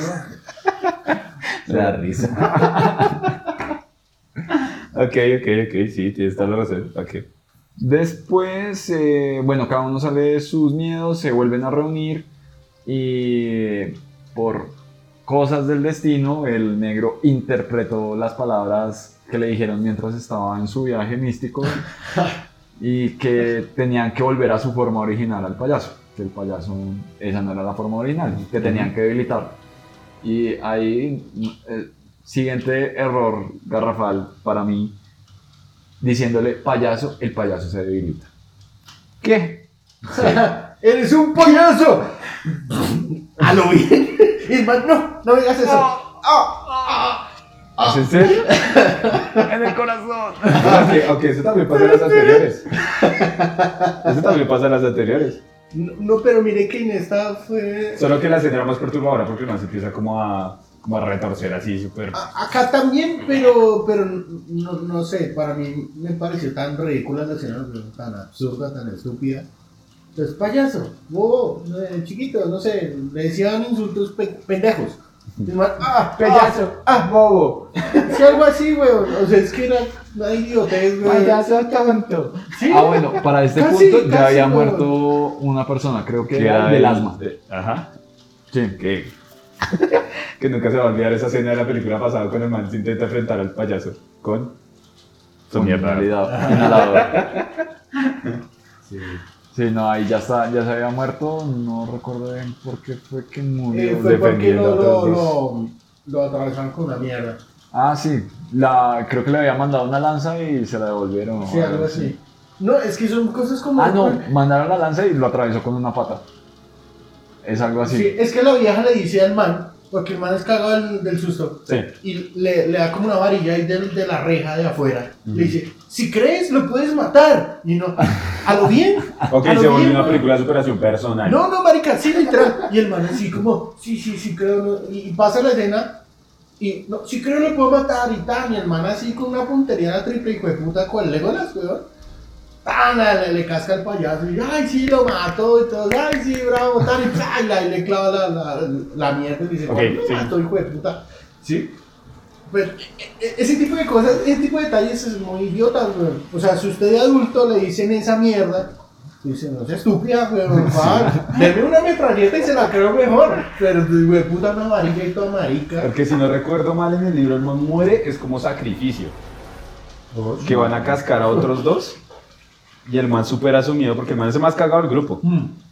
B: La risa. ok, ok, ok, sí, tienes toda la razón. Ok.
A: Después, eh, bueno, cada uno sale de sus miedos, se vuelven a reunir y por cosas del destino, el negro interpretó las palabras que le dijeron mientras estaba en su viaje místico y que tenían que volver a su forma original al payaso, que el payaso, esa no era la forma original, que tenían que debilitar. Y ahí, el siguiente error garrafal para mí, diciéndole payaso, el payaso se debilita. ¿Qué?
C: ¡Eres un payaso! ¡A lo bien! El man, no, no digas eso. Ah,
B: ¿Es en serio?
A: En el corazón.
B: ok, ok, eso también pasa en las anteriores. Eso también pasa en las anteriores.
C: No, no, pero mire que en esta fue.
B: Solo que la escena era más perturbadora porque no se empieza como a, como a retorcer así súper.
C: Acá también, pero, pero no, no sé, para mí me pareció tan ridícula la escena, tan absurda, tan estúpida. Entonces, payaso, bobo, eh, chiquito, no sé, le decían insultos pe- pendejos. Man, ah,
B: Payaso,
C: ah,
B: bobo,
C: ah, sí, algo así, weón. O sea, es que era una idiotez,
B: tonto.
C: Sí,
A: Ah, bueno, para este
C: Casi,
A: punto ya había
C: no.
A: muerto una persona, creo que
B: Que
A: era del
B: el-
A: asma.
B: de- Ajá.
A: Sí.
B: Que, que nunca se va a olvidar esa escena de la película pasada cuando el man se intenta enfrentar al payaso con su
A: Con
B: mierda.
A: inhalador- inhalador.
C: Sí.
A: Sí, no, ahí ya, está, ya se había muerto, no recuerdo bien por qué fue que murió.
C: Eh, fue porque lo, lo, lo, lo atravesaron con una mierda.
A: Ah, sí, la, creo que le había mandado una lanza y se la devolvieron.
C: Sí, algo así. No, es que son cosas como.
A: Ah, no, mandaron la lanza y lo atravesó con una pata. Es algo así.
C: Sí, es que la vieja le dice al man, porque el man es cagado del, del susto,
B: Sí.
C: y le, le da como una varilla ahí de, de la reja de afuera. Le dice, si crees, lo puedes matar. Y no, a lo bien.
B: Ok, se volvió
C: bien,
B: una película de superación personal.
C: No, no, marica, sí, literal. Y el man así como, sí, sí, sí, creo. no", y pasa la escena, y no, sí creo lo puedo matar y tal. Y el man así con una puntería triple hijo de puta, con el Legolas, weón. Tan, le, le casca el payaso y ay, sí, lo mato y todo, ay, sí, bravo, tal, y, ¡plá! y le clava la, la, la mierda y dice,
B: Ok,
C: "Ay, lo
B: sí.
C: mato, hijo de puta. ¿Sí? Pero, e- e- ese tipo de cosas, ese tipo de detalles es muy idiota, weón. O sea, si usted de adulto le dicen esa mierda, dice, no seas estúpida, weón, va, deme una metralleta y se la creo mejor. Pero, güey, puta, una marica y toda marica.
B: Porque si no recuerdo mal en el libro, el man muere, es como sacrificio. Que van a cascar a otros dos. Y el man supera su miedo, porque el man es el más cagado del grupo.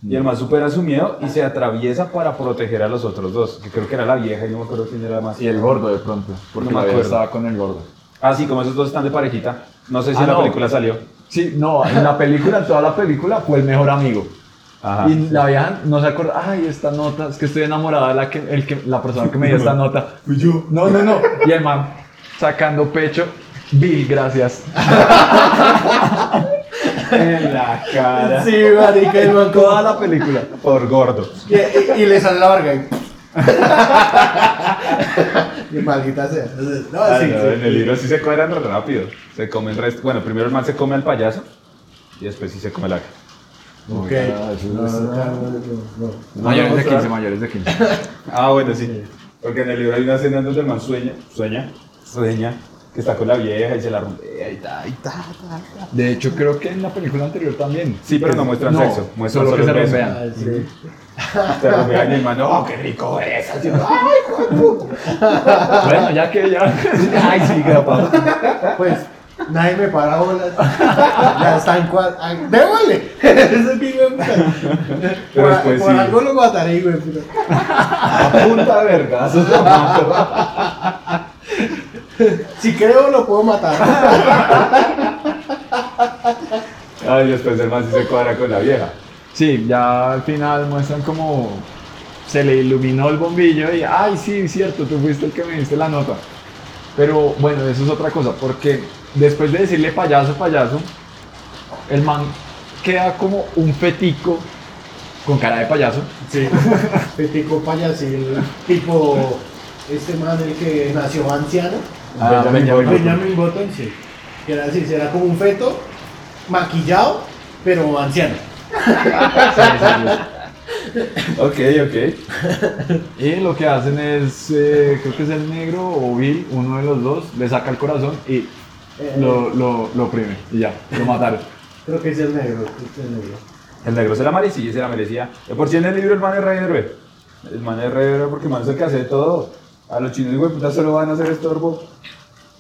B: Y el man supera su miedo y se atraviesa para proteger a los otros dos. Que creo que era la vieja y no me acuerdo quién era más.
A: Y el gordo de pronto, porque
B: No me
A: la vieja
B: acuerdo.
A: estaba con el gordo.
B: Ah, sí, como esos dos están de parejita. No sé si
A: Ah,
B: en la
A: no.
B: película salió.
A: Sí, no, en la película, en toda la película fue el mejor amigo.
B: Ajá.
A: Y la vieja no se acuerda, ay, esta nota, es que estoy enamorada de la, que, el que, la persona que me dio esta nota. Fui yo. No, no, no. Y el man sacando pecho, Bill, gracias.
B: En la cara.
C: Sí, marica, el man
A: Toda la película.
B: Por gordo.
C: Y, y- y le sale la barga y... maldita sea. No,
B: Ah,
C: sí,
B: no,
C: sí.
B: en el libro sí se cuadran rápido. Se come el resto. Bueno, primero el man se come al payaso y después sí se come la.
C: Ok.
A: Ah. Mayores de
B: No,
A: 15, mayores de 15.
B: Ah, bueno, sí. Porque en el libro hay una escena donde el man sueña, sueña, sueña, que está con la vieja y se la rompea y ta, y ta, ta, ta.
A: De hecho, creo que en la película anterior también.
B: Sí, pero no muestran sexo, muestran
A: solo que se
B: solo
C: sí.
B: Se rompean y el man, oh, qué rico es. Así, Ay, hijo de puta.
A: Bueno, ya que ya. Ay, sí, capaz.
C: Pues nadie me para bolas. Ya está en cuatro. ¡Déjale! Ese puta.
B: Pero
C: Por,
B: después
C: por
B: sí.
C: algo lo mataré, güey. puta.
B: A punta lo mato.
C: Si creo, lo puedo matar.
B: Ay, después el man sí se cuadra con la vieja.
A: Sí, ya al final muestran como se le iluminó el bombillo y, ay, sí, cierto, tú fuiste el que me diste la nota. Pero bueno, eso es otra cosa, porque después de decirle payaso, payaso, el man queda como un fetico con cara de payaso.
C: Sí. Petico payasil, tipo este man el que nació anciano.
A: Ah, Benjamin.
C: Benjamin Button, sí. Que era así, era como un feto maquillado, pero anciano.
B: Ok, ok.
A: Y lo que hacen es, eh, creo que es el negro o Bill, uno de los dos, le saca el corazón y
C: Eh,
A: lo, lo, lo oprime y ya, lo mataron.
C: Creo que es el negro. es el negro.
B: El negro se la merecía, se la merecía. De por sí en el libro el man es rey héroe. El man es rey héroe porque man es el que hace todo. A los chinos, güey, puta, solo van a hacer estorbo.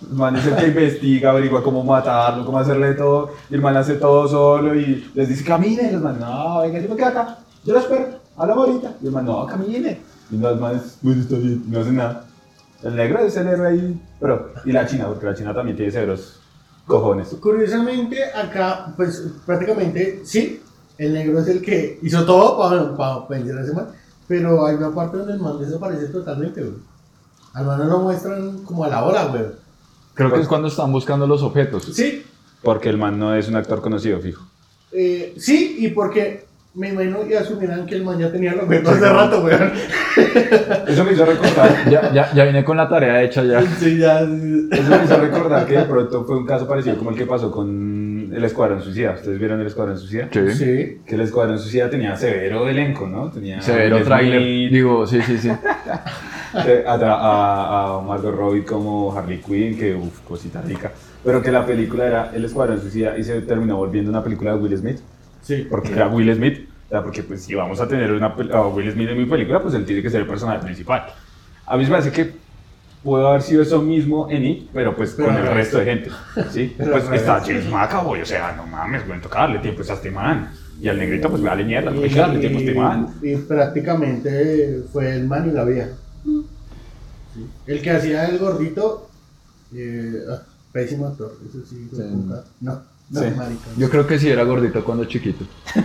B: El man es el que investiga, averigua cómo matarlo, cómo hacerle todo. Y el man hace todo solo y les dice, camine. Y los man, no, venga, yo me quedo acá. Yo lo espero, hablamos ahorita. Y el man, no, camine. Y los manes, bueno, está no hacen nada. El negro es el héroe ahí. Pero, y la china, porque la china también tiene severos cojones.
C: Curiosamente, acá, pues prácticamente sí, el negro es el que hizo todo para, para vencer a ese man, pero hay una parte donde el man desaparece totalmente, güey. Al man no lo muestran como a la hora, güey.
A: Creo que es cuando están buscando los objetos.
C: Sí,
B: Porque el man no es un actor conocido, fijo.
C: eh, sí, y porque me imagino y asumirán que el man ya tenía los objetos hace rato, güey.
B: Eso me hizo recordar.
A: Ya, ya, ya vine con la tarea hecha ya.
C: Sí, ya.
B: Eso me hizo recordar que de pronto fue un caso parecido como el que pasó con el Escuadrón Suicida. ¿Ustedes vieron el Escuadrón Suicida?
A: Sí.
C: Sí.
B: Que el Escuadrón Suicida tenía severo elenco, ¿no? Tenía
A: Severo trailer. Digo, sí, sí, sí.
B: eh, A, a, a Margot Robbie como Harley Quinn, que uff, cosita rica. Pero que la película era El Escuadrón Suicida y se terminó volviendo una película de Will Smith.
C: Sí.
B: Porque era Will Smith. O sea, porque pues si vamos a tener una, a Will Smith en mi película, pues él tiene que ser el personaje principal. A mí me hace que pudo haber sido eso mismo en It, pero pues
C: Pero
B: con el resto de gente. ¿sí? Pues está. James McAvoy, o sea, no mames, güey, toca darle tiempo a este man. Y al negrito, pues vale mierda, no hay que darle tiempo a este man.
C: y prácticamente fue el man y la vieja. Sí. El que hacía el gordito, eh, ah, pésimo actor, eso sí, hijo de
A: Sí.
C: puta. No, no,
B: Sí.
C: marica.
A: Yo creo que sí era gordito cuando chiquito.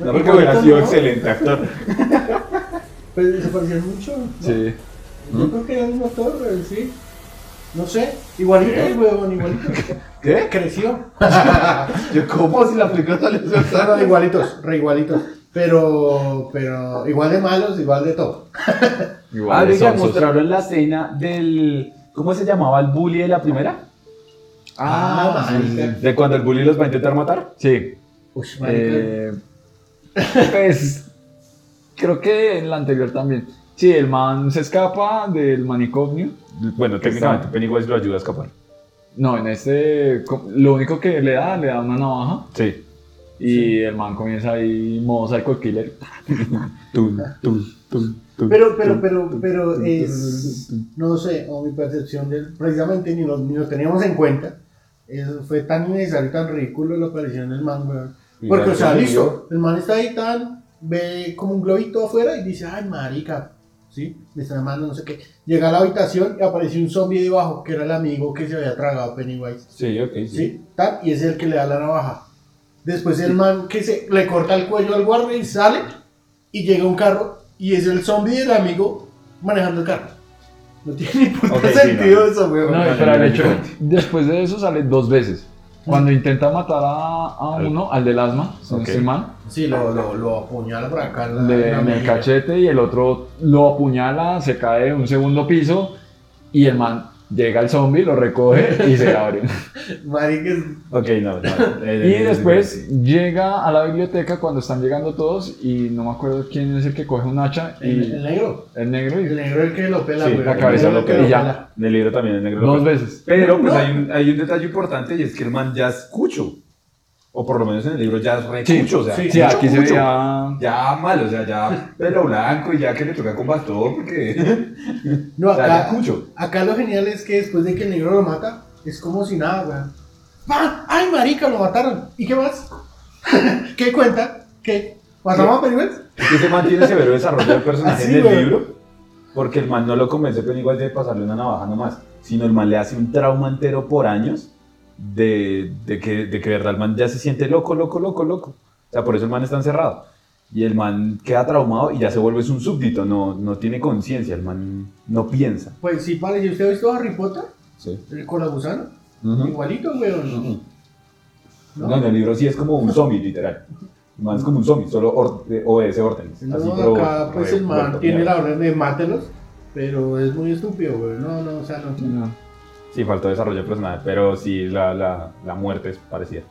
B: No, porque hubiera sido
C: ¿no?
B: excelente actor.
C: Pues se parecían mucho. ¿no?
A: Sí.
C: Yo creo que era el mismo actor, pero sí. No sé, igualito, huevón, igualito.
B: ¿Qué?
C: Creció.
B: Yo, ¿cómo si la película
C: No, no, igualitos, re igualitos. Pero, pero igual de malos, igual de todo.
A: Igual
B: Ah,
A: de sonsos.
B: mostraron la escena del... ¿Cómo se llamaba el bully de la primera?
A: Ah,
C: Ah,
A: sí.
B: De cuando el bully los va a intentar matar.
A: Sí.
C: Uy.
A: Eh, pues creo que en la anterior también. Sí, el man se escapa del manicomio.
B: Bueno, técnicamente Pennywise lo ayuda a escapar.
A: No, en este, lo único que le da, le da una navaja
B: Sí.
A: Y el man comienza ahí modo psycho killer.
B: Tum, tum, tum, tum,
C: Pero, pero,
B: tum,
C: pero, pero es, no sé, o mi percepción del, precisamente ni lo, ni lo teníamos en cuenta. Eso fue tan innecesario, tan ridículo la aparición del man, weón. Porque, o sea, listo, el man está ahí tan, ve como un globito afuera y dice, ay, marica, ¿sí? Me está llamando, no sé qué. Llega a la habitación y apareció un zombie debajo, que era el amigo que se había tragado Pennywise.
B: Sí, ok, sí.
C: ¿sí? Tal, y es el que le da la navaja. Después el man que se le corta el cuello al guardia y sale y llega un carro y es el zombie del amigo manejando el carro. No tiene ni puto
B: Ok, sí,
C: sentido
B: no.
C: eso, weón.
A: No, pero el hecho, después de eso sale dos veces. Cuando intenta matar a, uno, al del asma, si no
B: Ok.
A: estoy mal,
C: Sí, lo, lo, lo apuñala por acá en la,
A: de-
C: en la
A: en el cachete y el otro lo apuñala, se cae de un segundo piso y el man llega el zombie, lo recoge y se abre.
B: Ok, no, no. eh,
A: Y
B: eh,
A: después
B: sí.
A: llega a la biblioteca cuando están llegando todos y no me acuerdo quién es el que coge un hacha y
C: el, el negro.
A: el negro
C: El
A: y
C: negro es el que lo pela,
B: Sí,
A: la
C: El
A: cabeza
C: negro
A: lo pela y ya.
B: En el libro también el negro.
A: dos veces.
B: Pero pues
C: No.
B: hay, un, hay un detalle importante y es que el man ya es cucho. O por lo menos en el libro ya es re
A: Sí,
B: cucho. O sea,
C: sí,
A: Sí,
B: cucho,
A: aquí se veía...
B: Ya mal, o sea, ya pelo blanco y ya que le toca con bastón porque.
C: No,
B: o sea, ya
C: acá,
B: cucho.
C: acá lo genial es que después de que el negro lo mata, es como si nada, weón. ¡Ah! ¡Ay, marica, lo mataron! ¿Y qué más? ¿Qué cuenta? ¿Qué? ¿Matamos a Pennywise?
B: Es que ese man tiene severo desarrollo del personaje
C: Así,
B: en el libro. Porque el man no lo convence Pennywise de pasarle una navaja nomás. Sino el man le hace un trauma entero por años de, de que, de que de verdad el man ya se siente loco, loco, loco, loco. O sea, por eso el man está encerrado. Y el man queda traumado y ya se vuelve es un súbdito, no, no tiene conciencia, el man no piensa.
C: Pues sí, parece. ¿Usted ha visto Harry Potter?
B: Sí.
C: El con la gusana.
B: Ujú.
C: Igualito, weón.
B: Ujú.
C: ¿No?
B: No, en el libro sí es como un zombie, literal. El man es como un zombie, solo or- obedece órdenes.
C: No,
B: Así, pero
C: acá pues
B: re-
C: el man tiene la orden de mátelos, pero es muy estúpido, weón. No, no, o sea, no.
A: No.
B: Sí, faltó desarrollo personal, pero sí, la, la, la muerte es parecida.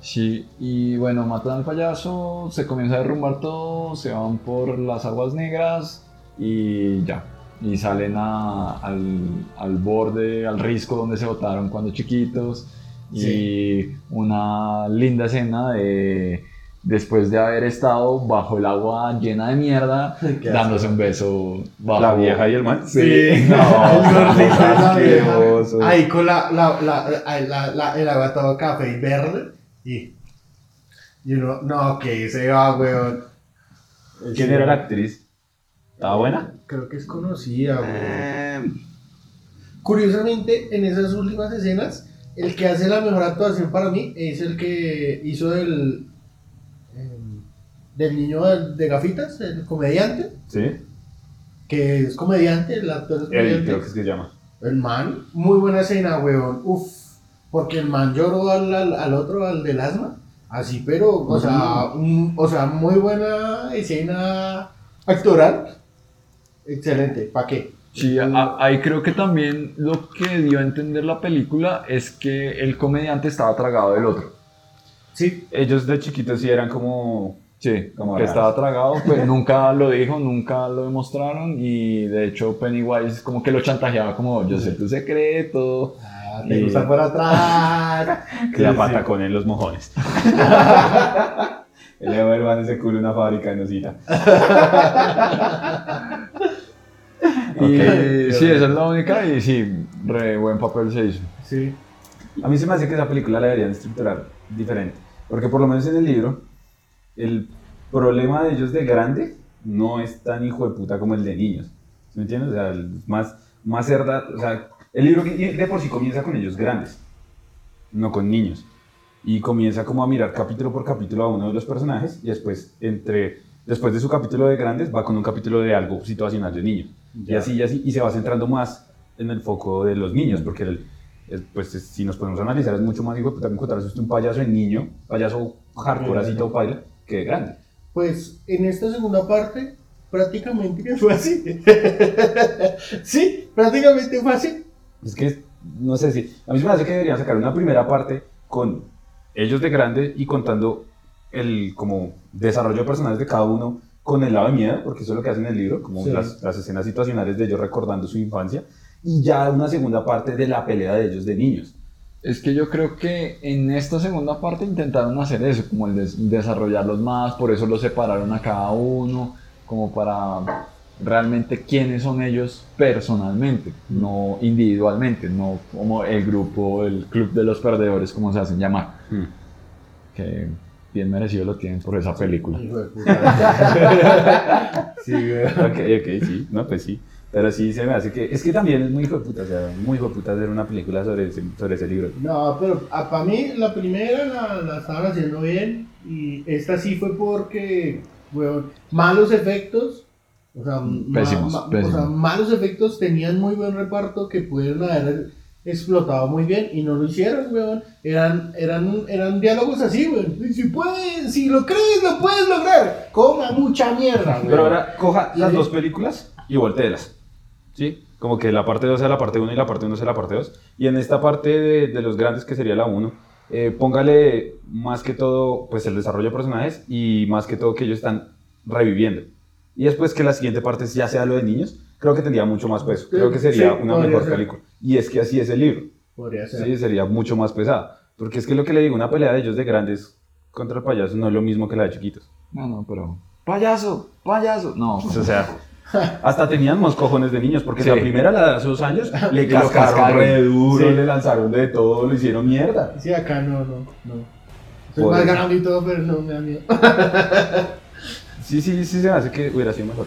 A: Sí, y bueno, matan al payaso, se comienza a derrumbar todo, se van por las aguas negras y ya. Y salen a- al, al borde, al risco donde se botaron cuando chiquitos. Y una linda escena de después de haber estado bajo el agua llena de mierda, dándose un beso bajo
B: La vieja y el man.
C: Sí,
A: No,
C: el. Ahí con la, la, la, la, la- la- el agua todo café y verde. Y. Y uno, no, que se va, weón.
B: ¿Quién era la actriz? ¿Estaba buena?
C: Creo que es conocida, weón.
B: Eh,
C: Curiosamente, en esas últimas escenas, el que hace la mejor actuación para mí es el que hizo del. Del niño de, de gafitas, el comediante.
B: Sí.
C: Que es comediante, el actor es comediante.
B: creo que se llama.
C: El man, muy buena escena, weón. Uf, porque el man lloró al, al, al otro, al del asma. Así, pero, o sea, un- o sea, muy buena escena actoral. Excelente, ¿para qué?
A: Sí, a- ahí creo que también lo que dio a entender la película es que el comediante estaba tragado del otro.
C: Sí,
B: Ellos de chiquitos sí eran como.
A: Sí,
B: Como
A: que estaba tragado, pues nunca lo dijo, nunca lo demostraron y de hecho Pennywise como que lo chantajeaba como yo sé tu secreto.
C: ah, te
A: Y-
C: gusta por atrás.
B: Cleopatra con en los mojones. El Leo Herman se culo una fábrica de nosita.
A: Y
B: Ok.
A: sí, esa es la única y sí, re buen papel se hizo.
C: Sí,
B: A mí se me hace que esa película la deberían estructurar diferente. Porque por lo menos en el libro, el problema de ellos de grande no es tan hijo de puta como el de niños. ¿Sí ¿Me entiendes? O sea, más, más cerda. O sea, el libro de por sí comienza con ellos grandes, no con niños. Y comienza como a mirar capítulo por capítulo a uno de los personajes y después, entre, después de su capítulo de grandes, va con un capítulo de algo situacional de niños. Y
C: Ya.
B: así, y así, y se va centrando más en el foco de los niños, porque el, el- pues es- si nos podemos analizar es mucho más hijo de puta encontrarse usted un payaso en niño, payaso hardcore así todo paila, que de grande.
C: pues en esta segunda parte prácticamente que fue así. sí, prácticamente fue así.
B: Es que, no sé si, a mí me hace que deberían sacar una primera parte con ellos de grande y contando el como desarrollo de personajes de cada uno con el lado de miedo, porque eso es lo que hacen en el libro, como
C: Sí.
B: las, las escenas situacionales de ellos recordando su infancia, y ya una segunda parte de la pelea de ellos de niños.
A: Es que yo creo que en esta segunda parte intentaron hacer eso, como el des- desarrollarlos más, por eso los separaron a cada uno, como para realmente quiénes son ellos personalmente, no individualmente, no como el grupo, el club de los perdedores, como se hacen llamar, que bien merecido lo tienen por esa película.
C: Sí, güey.
B: Ok, ok, sí, no, pues sí. Pero sí se me hace que. Es que también es muy hijo de puta, o sea, muy hijo de puta hacer una película sobre ese, sobre ese libro.
C: No, pero para mí la primera la, la estaban haciendo bien y esta sí fue porque, weón, malos efectos, o sea,
A: Pésimos,
C: ma-
A: pésimos.
C: o sea, malos efectos tenían muy buen reparto que pudieron haber explotado muy bien y no lo hicieron, weón. Eran, eran, eran diálogos así, weón. Si puedes, si lo crees, lo puedes lograr. Coma mucha mierda, weón.
B: Pero ahora coja las
C: Sí.
B: dos películas y volteelas. ¿Sí? Como que la parte 2 sea la parte 1 y la parte 1 sea la parte 2. Y en esta parte de, de los grandes, que sería la 1, eh, póngale más que todo pues el desarrollo de personajes y más que todo que ellos están reviviendo. Y después que la siguiente parte ya sea lo de niños, creo que tendría mucho más peso. Creo que sería
C: Sí,
B: una mejor
C: ser.
B: película. Y es que así es el libro.
C: Podría ser.
B: Sí, sería mucho más pesada. Porque es que lo que le digo, una pelea de ellos de grandes contra el payaso no es lo mismo que la de chiquitos.
A: No, no, pero... ¡Payaso! ¡Payaso! No,
B: O sea, hasta tenían más cojones de niños, porque
A: Sí.
B: la primera, la de hace dos años, le cascaron
A: cascaron.
B: re duro,
C: Sí.
B: le lanzaron de todo, lo hicieron mierda.
C: Sí, acá no, no, no. Soy más grande y todo, pero no me da miedo.
B: Sí, sí, sí se me hace que hubiera sido mejor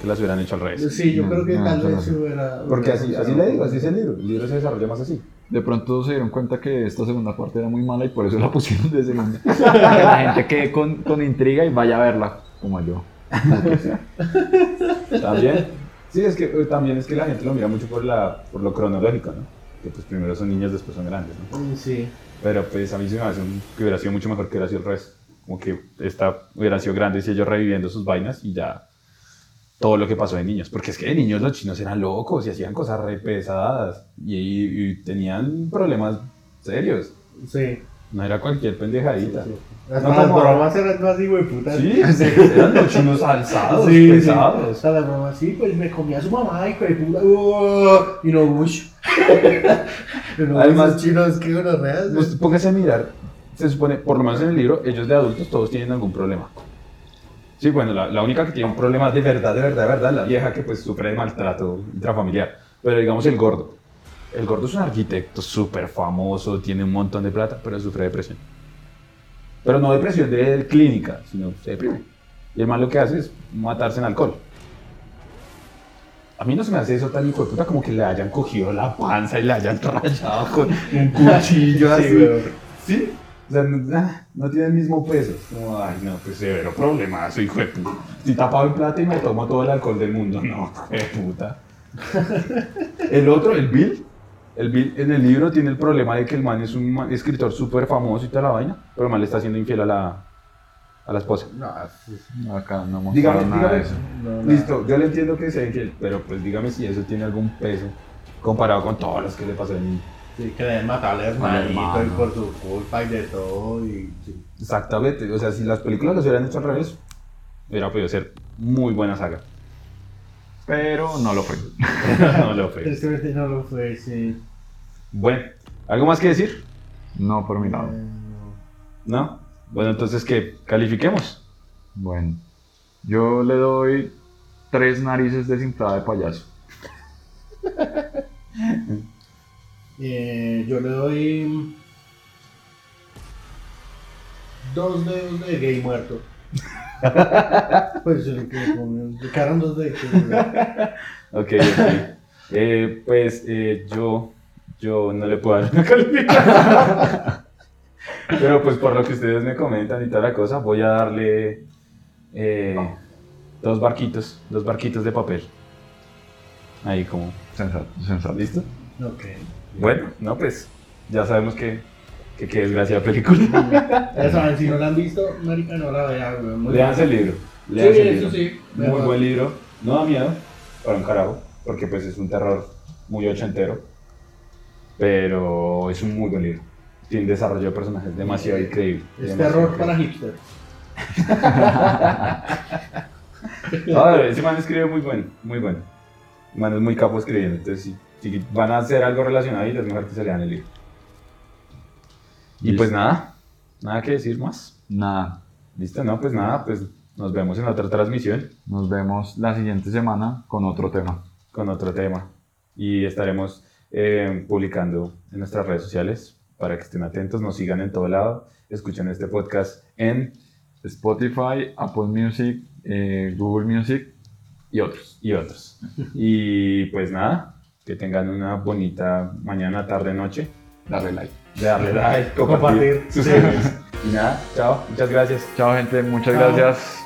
B: que las hubieran hecho al revés.
C: Sí, yo
A: No,
C: creo que
A: no,
C: tal
A: no
C: vez se hubiera.
B: Porque así, así le digo, así es el libro. El libro se desarrolla más así.
A: De pronto se dieron cuenta que esta segunda parte era muy mala y por eso la pusieron de segunda. Para que la gente quede con, con intriga y vaya a verla, como yo.
B: También. Sí, es que eh, también es que la gente lo mira mucho por, la, por lo cronológico, ¿no? Que pues primero son niños, después son grandes, ¿no?
C: Mm, Sí.
B: Pero pues a mí se me hace un- que hubiera sido mucho mejor que hubiera sido el resto. Como que esta hubiera sido grande y ellos reviviendo sus vainas y ya todo lo que pasó de niños. Porque es que de niños los chinos eran locos y hacían cosas re pesadas y, y tenían problemas serios.
C: Sí.
B: No era cualquier pendejadita.
C: sí.
B: No
C: Hasta las
B: como-
C: bromas eran más hijo de puta.
B: Sí, eran los chinos alzados,
C: Sí, sí.
B: pesados.
C: Hasta las bromas, sí, pues me comía su mamá, hijo de puta. Uh, y no Bush. no,
B: Además-
C: chinos, qué gonorreas.
B: Pues póngase a mirar, se supone, por lo menos en el libro, ellos de adultos todos tienen algún problema. Sí, bueno, la, la única que tiene un problema de verdad, de verdad, de verdad, la vieja que pues sufre de maltrato intrafamiliar. Pero digamos el gordo. El gordo es un arquitecto súper famoso, tiene un montón de plata, pero sufre depresión. Pero no depresión de clínica, sino se deprime. Y el mal lo que hace es matarse en alcohol. A mí no se me hace eso tan hijo de puta como que le hayan cogido la panza y le hayan rayado con un cuchillo
C: Sí,
B: así. ¿Sí? O sea, no, ah, no tiene el mismo peso. Como, ay, no, pues severo problemazo, hijo de puta. Estoy tapado en plata y me tomo todo el alcohol del mundo. No, hijo de puta. El otro, el Bill. El Bill en el libro tiene el problema de que el man es un man- escritor súper famoso y toda la vaina, pero el man le está haciendo infiel a la, a la esposa.
C: No, sí.
A: Acá no
B: Dígame,
A: nada de eso.
C: No.
B: Listo, yo le entiendo que sea infiel, pero pues dígame si eso tiene algún peso comparado con todas las que le pasó en
C: Sí, que deben matarle al hermanito
A: hermano.
C: y por su culpa y de todo. Y, sí.
B: Exactamente, o sea, si las películas las hubieran hecho al revés, hubiera podido ser muy buena saga.
A: Pero no lo fue.
B: no lo fue.
C: Tristemente no lo fue, sí.
B: Bueno, ¿algo más que decir?
A: No por mi lado.
C: Eh,
B: ¿No? Bueno, entonces que califiquemos.
A: Bueno, yo le doy tres narices desinfladas de payaso.
C: Eh, yo le doy dos dedos de gay muerto. pues se le dos dedos.
B: Ok, ok. Eh, pues eh, yo, yo no le puedo dar una calificación. Pero pues por lo que ustedes me comentan y toda la cosa, voy a darle eh, dos barquitos, dos barquitos de papel. Ahí como,
A: Sensato, sensato.
B: ¿listo?
C: ok.
B: Bueno, no pues, ya sabemos que, que qué desgracia de película.
C: Ya saben, si no la han visto, marica, no la vean,
B: Leanse el libro.
C: Sí,
B: el
C: eso
B: libro.
C: sí.
B: Muy buen libro. No da miedo, para un carajo, porque pues es un terror muy ochentero. Pero es un muy buen libro. Tiene un desarrollo de personajes demasiado increíble.
C: Es
B: demasiado
C: terror
B: increíble.
C: para hipster.
B: Ah, ese man escribe muy bueno, muy bueno. El man es muy capo escribiendo, entonces sí, si van a hacer algo relacionado ahí, es mejor que se lean el libro. Y pues nada, nada que decir más.
A: Nada,
B: Listo, no, pues nada, pues nos vemos en otra transmisión
A: nos vemos la siguiente semana con otro tema.
B: con otro tema. Y estaremos eh, publicando en nuestras redes sociales para que estén atentos, nos sigan en todo lado, escuchen este podcast en
A: Spotify, Apple Music, eh, Google Music y otros.
B: y otros. Y pues nada, que tengan una bonita mañana, tarde, noche.
A: Darle like.
B: Darle like, compartir,
C: Compartir.
B: suscribirse. Y nada, chao, muchas gracias.
A: Chao gente, muchas
C: Chao.
A: gracias.